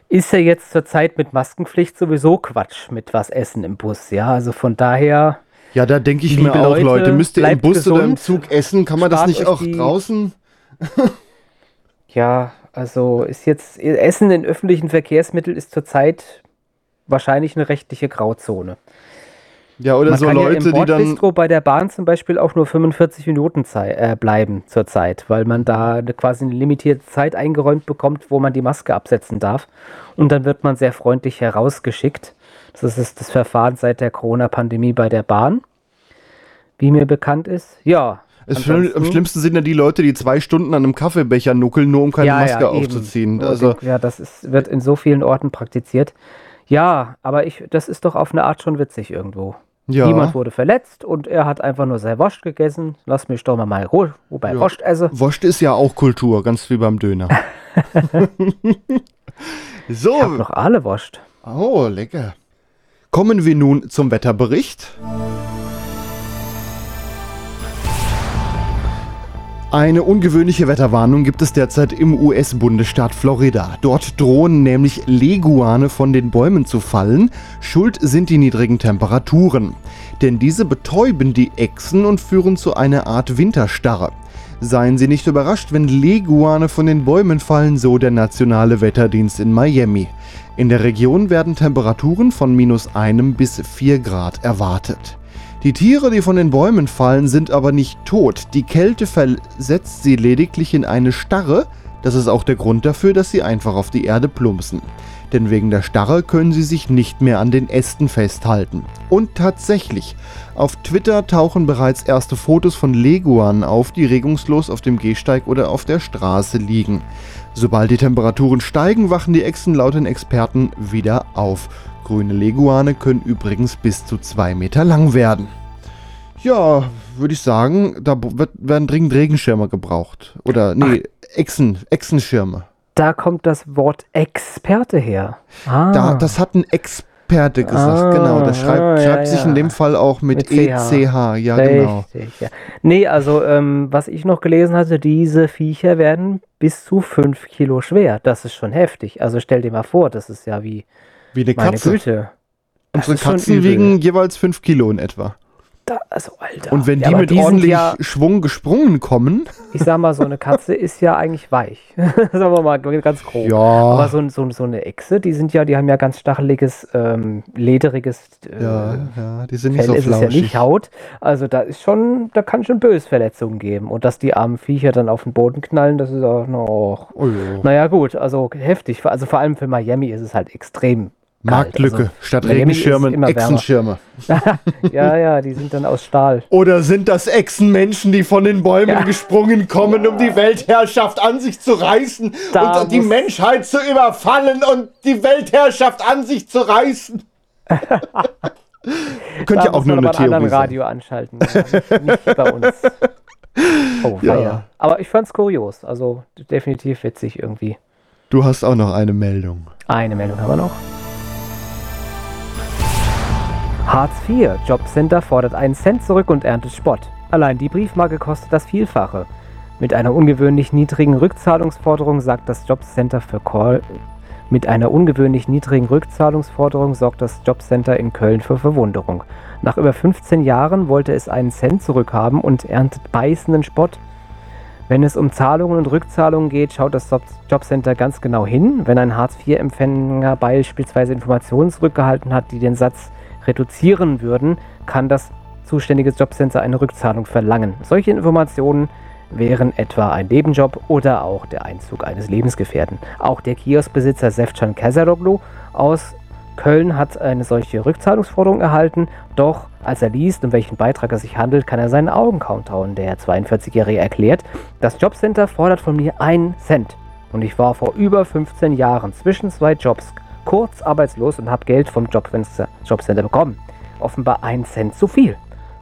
Ist ja jetzt zur Zeit mit Maskenpflicht sowieso Quatsch mit was essen im Bus, ja? Also von daher. Ja, da denke ich mir auch, Leute, Leute, müsst ihr im Bus oder im gesund, Zug essen? Kann man das nicht auch draußen? Ja, also ist jetzt Essen in öffentlichen Verkehrsmitteln ist zurzeit wahrscheinlich eine rechtliche Grauzone. Ja, oder Man so kann ja Leute, im die dann. Bordbistro bei der Bahn zum Beispiel auch nur 45 Minuten Zei äh, bleiben zurzeit, weil man da eine, quasi eine limitierte Zeit eingeräumt bekommt, wo man die Maske absetzen darf. Und dann wird man sehr freundlich herausgeschickt. Das ist das Verfahren seit der Corona-Pandemie bei der Bahn, wie mir bekannt ist. Ja. Schlimm, am schlimmsten sind ja die Leute, die zwei Stunden an einem Kaffeebecher nuckeln, nur um keine Ja, Maske ja, aufzuziehen. Also, ja, das ist, wird in so vielen Orten praktiziert. Ja, aber ich, das ist doch auf eine Art schon witzig irgendwo. Ja. Niemand wurde verletzt und er hat einfach nur sein Wurst gegessen. Lass mich doch mal mal Ruhe, wobei Ja. Wurst esse. Wurst ist ja auch Kultur, ganz wie beim Döner. so. Ich hab noch alle Wurst. Oh, lecker. Kommen wir nun zum Wetterbericht. Eine ungewöhnliche Wetterwarnung gibt es derzeit im US-Bundesstaat Florida. Dort drohen nämlich Leguane von den Bäumen zu fallen. Schuld sind die niedrigen Temperaturen. Denn diese betäuben die Echsen und führen zu einer Art Winterstarre. Seien Sie nicht überrascht, wenn Leguane von den Bäumen fallen, so der nationale Wetterdienst in Miami. In der Region werden Temperaturen von minus einem bis 4 Grad erwartet. Die Tiere, die von den Bäumen fallen, sind aber nicht tot. Die Kälte versetzt sie lediglich in eine Starre. Das ist auch der Grund dafür, dass sie einfach auf die Erde plumpsen. Denn wegen der Starre können sie sich nicht mehr an den Ästen festhalten. Und tatsächlich, auf Twitter tauchen bereits erste Fotos von Leguanen auf, die regungslos auf dem Gehsteig oder auf der Straße liegen. Sobald die Temperaturen steigen, wachen die Echsen laut den Experten wieder auf. Grüne Leguane können übrigens bis zu zwei Meter lang werden. Ja, würde ich sagen, da wird, werden dringend Regenschirme gebraucht. Oder, nee, Echsen, Echsenschirme. Da kommt das Wort Experte her. Ah. Da, das hat ein Experte gesagt, Ah, genau. Der schreibt, ah, ja, schreibt sich ja. in dem Fall auch mit, Mit CH. ECH. Ja, genau. Richtig, ja. Nee, also ähm, was ich noch gelesen hatte, diese Viecher werden bis zu 5 Kilo schwer. Das ist schon heftig. Also stell dir mal vor, das ist ja wie Wie eine meine Katze. Güte. Unsere ist Katzen wiegen jeweils 5 Kilo in etwa. da, also Alter. Und wenn Ja, die aber mit ordentlich ja, Schwung gesprungen kommen, ich sag mal, so eine Katze ist ja eigentlich weich. Sagen wir mal ganz grob. Ja. Aber so, so, so eine Echse, die sind ja, die haben ja ganz stacheliges, ähm, lederiges äh, ja, ja, die sind nicht Fell so ist es ja flauschig. nicht Haut. Also da ist schon, da kann schon Bösverletzungen geben. Und dass die armen Viecher dann auf den Boden knallen, das ist auch noch. Oh, ja. Naja, gut, also heftig. Also vor allem für Miami ist es halt extrem. Marktlücke. Also, Statt Regenschirmen. Echsenschirme. ja, ja, die sind dann aus Stahl. Oder sind das Echsenmenschen, die von den Bäumen gesprungen kommen, um die Weltherrschaft an sich zu reißen Da und die Menschheit zu überfallen und die Weltherrschaft an sich zu reißen? Könnte ja auch nur eine ein anderen Theorie sein. Radio anschalten. Ja, nicht, bei uns. Oh, Ja. ja. Aber ich fand's kurios. Also definitiv witzig irgendwie. Du hast auch noch eine Meldung. Eine Meldung haben wir noch. Hartz IV. Jobcenter fordert einen Cent zurück und erntet Spott. Allein die Briefmarke kostet das Vielfache. Mit einer ungewöhnlich niedrigen Rückzahlungsforderung sagt das Jobcenter für Call. Mit einer ungewöhnlich niedrigen Rückzahlungsforderung sorgt das Jobcenter in Köln für Verwunderung. Nach über 15 Jahren wollte es einen Cent zurückhaben und erntet beißenden Spott. Wenn es um Zahlungen und Rückzahlungen geht, schaut das Job- Jobcenter ganz genau hin. Wenn ein Hartz-IV-Empfänger beispielsweise Informationen zurückgehalten hat, die den Satz reduzieren würden, kann das zuständige Jobcenter eine Rückzahlung verlangen. Solche Informationen wären etwa ein Nebenjob oder auch der Einzug eines Lebensgefährten. Auch der Kioskbesitzer Sefcan Kazaroglu aus Köln hat eine solche Rückzahlungsforderung erhalten, doch als er liest, um welchen Beitrag es sich handelt, kann er seinen Augen kaum trauen. Der 42-Jährige erklärt, das Jobcenter fordert von mir einen Cent. Und ich war vor über 15 Jahren zwischen zwei Jobs kurz arbeitslos und habe Geld vom Jobcenter bekommen. Offenbar ein Cent zu viel.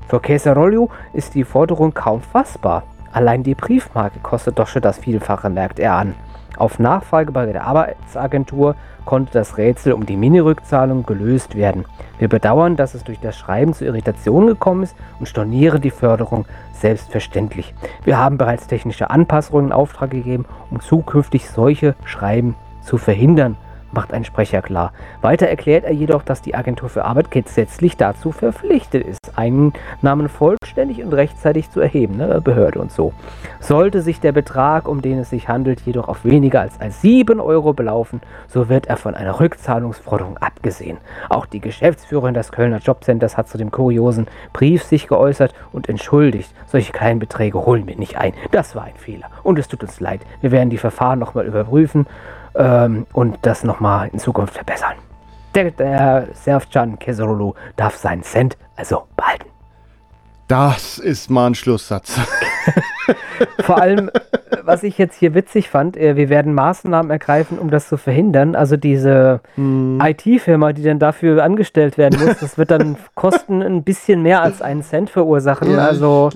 Für Caserolio ist die Forderung kaum fassbar. Allein die Briefmarke kostet doch schon das Vielfache, merkt er an. Auf Nachfrage bei der Arbeitsagentur konnte das Rätsel um die Mini-Rückzahlung gelöst werden. Wir bedauern, dass es durch das Schreiben zu Irritationen gekommen ist und stornieren die Förderung selbstverständlich. Wir haben bereits technische Anpassungen in Auftrag gegeben, um zukünftig solche Schreiben zu verhindern, macht ein Sprecher klar. Weiter erklärt er jedoch, dass die Agentur für Arbeit gesetzlich dazu verpflichtet ist, Einnahmen vollständig und rechtzeitig zu erheben, ne, Behörde und so. Sollte sich der Betrag, um den es sich handelt, jedoch auf weniger als 7 Euro belaufen, so wird er von einer Rückzahlungsforderung abgesehen. Auch die Geschäftsführerin des Kölner Jobcenters hat zu dem kuriosen Brief sich geäußert und entschuldigt. Solche kleinen Beträge holen wir nicht ein. Das war ein Fehler. Und es tut uns leid. Wir werden die Verfahren nochmal überprüfen ähm, und das nochmal in Zukunft verbessern. Der, der Serfcan Keserulu darf seinen Cent also behalten. Das ist mal ein Schlusssatz. Vor allem, was ich jetzt hier witzig fand, äh, wir werden Maßnahmen ergreifen, um das zu verhindern. Also diese Hm. IT-Firma, die dann dafür angestellt werden muss, das wird dann Kosten ein bisschen mehr als einen Cent verursachen. Ja, also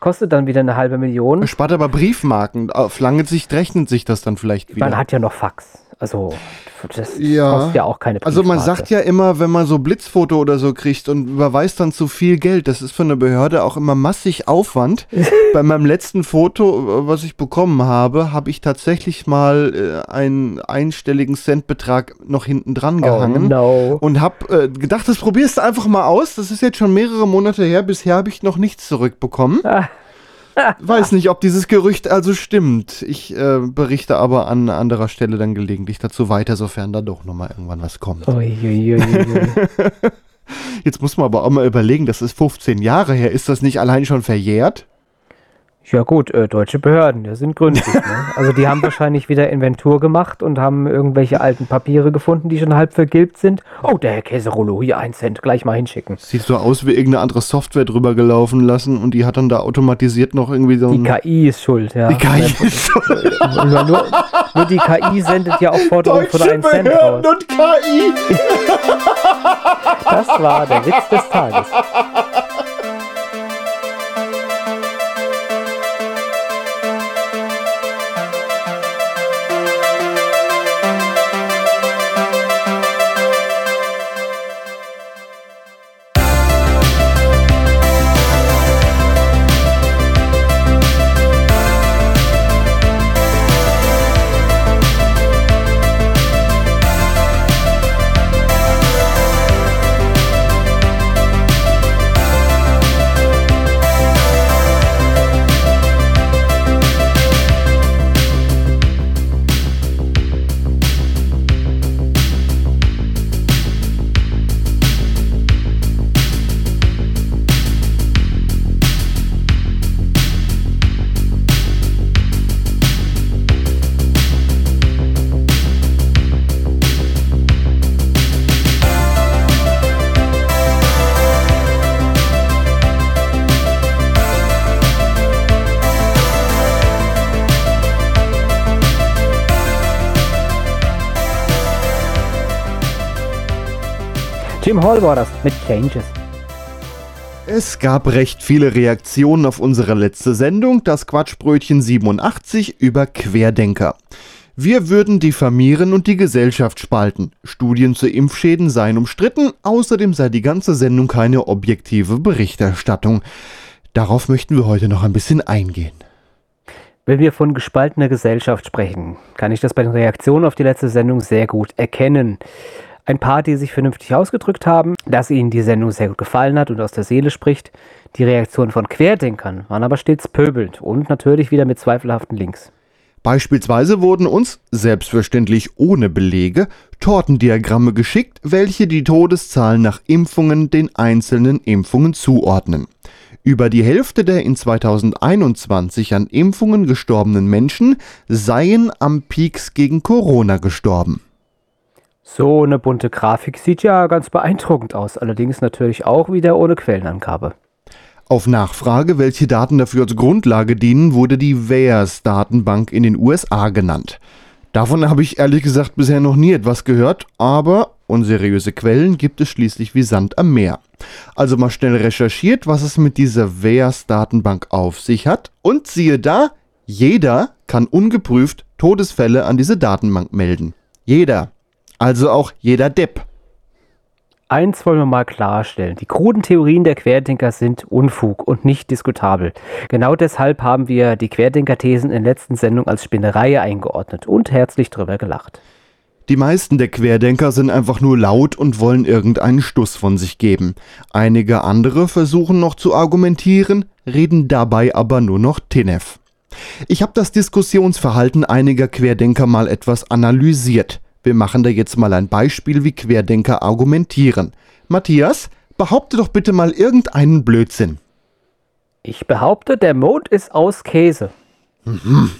kostet dann wieder eine halbe Million. Spart aber Briefmarken. Auf lange Sicht rechnet sich das dann vielleicht wieder. Man hat ja noch Fax. Also das Ja. kostet ja auch keine Also man sagt ja immer, wenn man so Blitzfoto oder so kriegt und überweist dann zu viel Geld, das ist für eine Behörde auch immer massig Aufwand. Bei meinem letzten Foto, äh, was ich bekommen habe, habe ich tatsächlich mal äh, einen einstelligen Centbetrag noch hinten dran gehangen. no. Und habe äh, gedacht, das probierst du einfach mal aus. Das ist jetzt schon mehrere Monate her. Bisher habe ich noch nichts zurückbekommen. Weiß nicht, ob dieses Gerücht also stimmt. Ich äh, berichte aber an anderer Stelle dann gelegentlich dazu weiter, sofern da doch nochmal irgendwann was kommt. Uiuiuiui. Jetzt muss man aber auch mal überlegen, das ist 15 Jahre her. Ist das nicht allein schon verjährt? Ja gut, äh, deutsche Behörden, die sind gründlich. ne? Also die haben wahrscheinlich wieder Inventur gemacht und haben irgendwelche alten Papiere gefunden, die schon halb vergilbt sind. Oh, der Herr Käserolo, hier ein Cent, gleich mal hinschicken. Sieht so aus wie irgendeine andere Software drüber gelaufen lassen und die hat dann da automatisiert noch irgendwie so Die ein... KI ist schuld, ja. Die KI ist schuld. Nur, nur, nur die KI sendet ja auch Forderungen von einem Cent raus. und KI. Das war der Witz des Tages. Hall war das mit Changes. Es gab recht viele Reaktionen auf unsere letzte Sendung, das Quatschbrötchen 87 über Querdenker. Wir würden diffamieren und die Gesellschaft spalten. Studien zu Impfschäden seien umstritten, außerdem sei die ganze Sendung keine objektive Berichterstattung. Darauf möchten wir heute noch ein bisschen eingehen. Wenn wir von gespaltener Gesellschaft sprechen, kann ich das bei den Reaktionen auf die letzte Sendung sehr gut erkennen. Ein paar, die sich vernünftig ausgedrückt haben, dass ihnen die Sendung sehr gut gefallen hat und aus der Seele spricht. Die Reaktionen von Querdenkern waren aber stets pöbelnd und natürlich wieder mit zweifelhaften Links. Beispielsweise wurden uns, selbstverständlich ohne Belege, Tortendiagramme geschickt, welche die Todeszahlen nach Impfungen den einzelnen Impfungen zuordnen. Über die Hälfte der in 2021 an Impfungen gestorbenen Menschen seien am Peaks gegen Corona gestorben. So eine bunte Grafik sieht ja ganz beeindruckend aus, allerdings natürlich auch wieder ohne Quellenangabe. Auf Nachfrage, welche Daten dafür als Grundlage dienen, wurde die VAERS-Datenbank in den USA genannt. Davon habe ich ehrlich gesagt bisher noch nie etwas gehört, aber unseriöse Quellen gibt es schließlich wie Sand am Meer. Also mal schnell recherchiert, was es mit dieser VAERS-Datenbank auf sich hat und siehe da, jeder kann ungeprüft Todesfälle an diese Datenbank melden. Jeder. Also auch jeder Depp. Eins wollen wir mal klarstellen. Die kruden Theorien der Querdenker sind Unfug und nicht diskutabel. Genau deshalb haben wir die Querdenker-Thesen in der letzten Sendung als Spinnerei eingeordnet und herzlich drüber gelacht. Die meisten der Querdenker sind einfach nur laut und wollen irgendeinen Stuss von sich geben. Einige andere versuchen noch zu argumentieren, reden dabei aber nur noch Tinef. Ich habe das Diskussionsverhalten einiger Querdenker mal etwas analysiert. Wir machen da jetzt mal ein Beispiel, wie Querdenker argumentieren. Matthias, behaupte doch bitte mal irgendeinen Blödsinn. Ich behaupte, der Mond ist aus Käse. Mhm.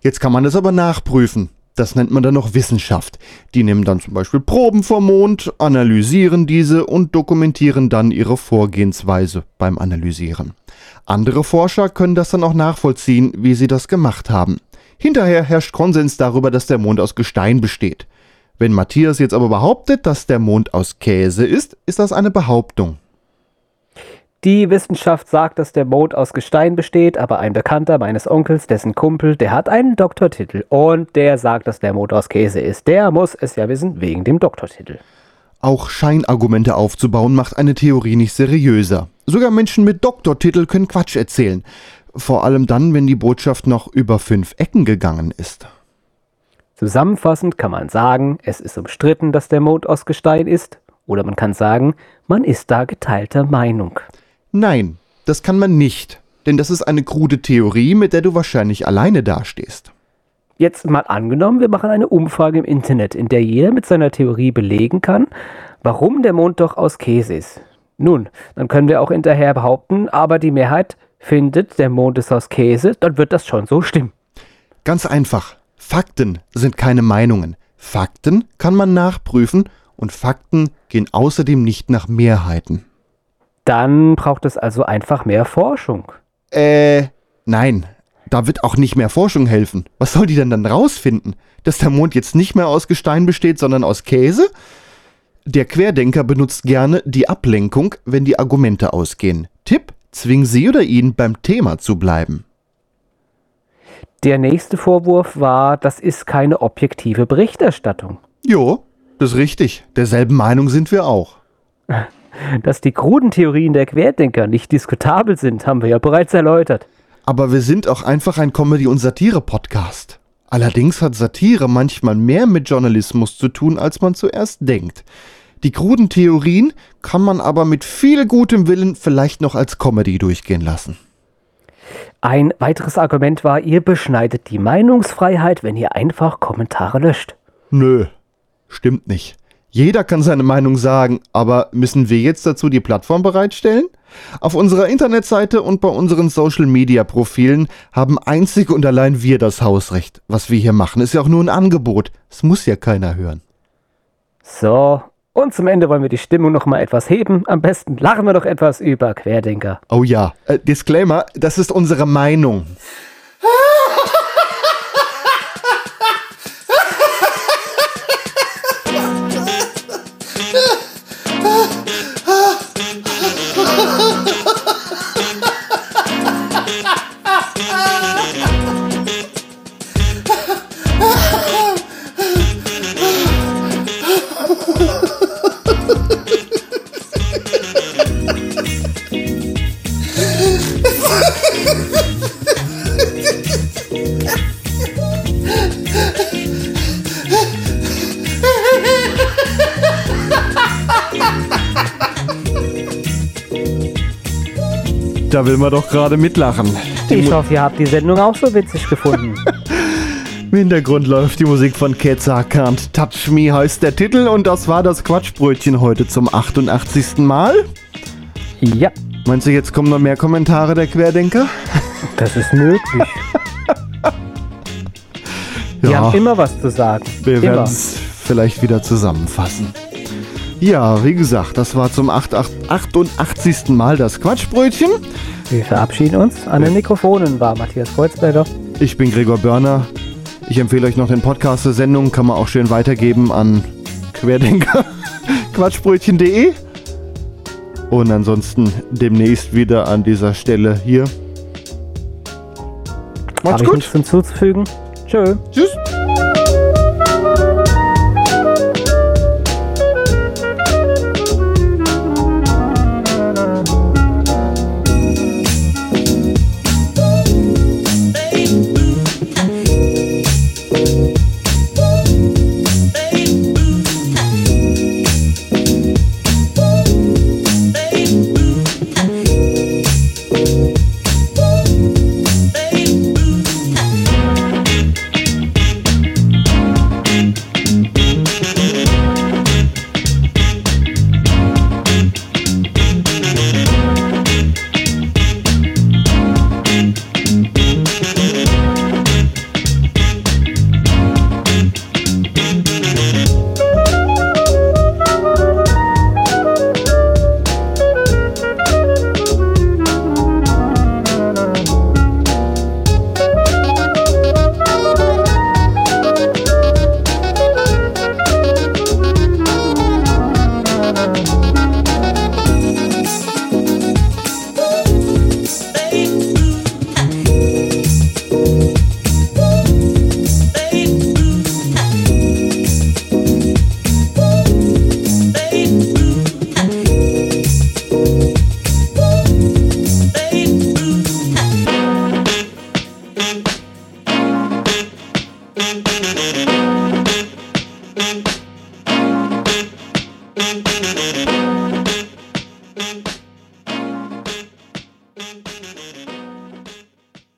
Jetzt kann man das aber nachprüfen. Das nennt man dann noch Wissenschaft. Die nehmen dann zum Beispiel Proben vom Mond, analysieren diese und dokumentieren dann ihre Vorgehensweise beim Analysieren. Andere Forscher können das dann auch nachvollziehen, wie sie das gemacht haben. Hinterher herrscht Konsens darüber, dass der Mond aus Gestein besteht. Wenn Matthias jetzt aber behauptet, dass der Mond aus Käse ist, ist das eine Behauptung. Die Wissenschaft sagt, dass der Mond aus Gestein besteht, aber ein Bekannter meines Onkels, dessen Kumpel, der hat einen Doktortitel und der sagt, dass der Mond aus Käse ist. Der muss es ja wissen wegen dem Doktortitel. Auch Scheinargumente aufzubauen macht eine Theorie nicht seriöser. Sogar Menschen mit Doktortitel können Quatsch erzählen. Vor allem dann, wenn die Botschaft noch über fünf Ecken gegangen ist. Zusammenfassend kann man sagen, es ist umstritten, dass der Mond aus Gestein ist. Oder man kann sagen, man ist da geteilter Meinung. Nein, das kann man nicht. Denn das ist eine krude Theorie, mit der du wahrscheinlich alleine dastehst. Jetzt mal angenommen, wir machen eine Umfrage im Internet, in der jeder mit seiner Theorie belegen kann, warum der Mond doch aus Käse ist. Nun, dann können wir auch hinterher behaupten, aber die Mehrheit findet, der Mond ist aus Käse, dann wird das schon so stimmen. Ganz einfach. Fakten sind keine Meinungen. Fakten kann man nachprüfen und Fakten gehen außerdem nicht nach Mehrheiten. Dann braucht es also einfach mehr Forschung. Äh, nein. Da wird auch nicht mehr Forschung helfen. Was soll die denn dann rausfinden? Dass der Mond jetzt nicht mehr aus Gestein besteht, sondern aus Käse? Der Querdenker benutzt gerne die Ablenkung, wenn die Argumente ausgehen. Tipp, zwing sie oder ihn beim Thema zu bleiben. Der nächste Vorwurf war, das ist keine objektive Berichterstattung. Jo, das ist richtig. Derselben Meinung sind wir auch. Dass die kruden Theorien der Querdenker nicht diskutabel sind, haben wir ja bereits erläutert. Aber wir sind auch einfach ein Comedy- und Satire-Podcast. Allerdings hat Satire manchmal mehr mit Journalismus zu tun, als man zuerst denkt. Die kruden Theorien kann man aber mit viel gutem Willen vielleicht noch als Comedy durchgehen lassen. Ein weiteres Argument war, ihr beschneidet die Meinungsfreiheit, wenn ihr einfach Kommentare löscht. Nö, stimmt nicht. Jeder kann seine Meinung sagen, aber müssen wir jetzt dazu die Plattform bereitstellen? Auf unserer Internetseite und bei unseren Social-Media-Profilen haben einzig und allein wir das Hausrecht. Was wir hier machen, ist ja auch nur ein Angebot. Es muss ja keiner hören. So, und zum Ende wollen wir die Stimmung noch mal etwas heben. Am besten lachen wir doch etwas über Querdenker. Oh ja, äh, Disclaimer, das ist unsere Meinung. Da will man doch gerade mitlachen. Ich hoffe, ihr habt die Sendung auch so witzig gefunden. Im Hintergrund läuft die Musik von Ketzer Can't Touch Me heißt der Titel und das war das Quatschbrötchen heute zum 88. Mal. Ja. Meinst du, jetzt kommen noch mehr Kommentare der Querdenker? Das ist möglich. Die haben immer was zu sagen. Wir werden es vielleicht wieder zusammenfassen. Ja, wie gesagt, das war zum 88 88. Mal das Quatschbrötchen. Wir verabschieden uns. An den Mikrofonen war Matthias Kreuzberger. Ich bin Gregor Börner. Ich empfehle euch noch den Podcast der Sendung, kann man auch schön weitergeben an Querdenker quatschbrötchen.de. Und ansonsten demnächst wieder an dieser Stelle hier. Macht's ich gut. nichts hinzuzufügen. Tschö. Tschüss.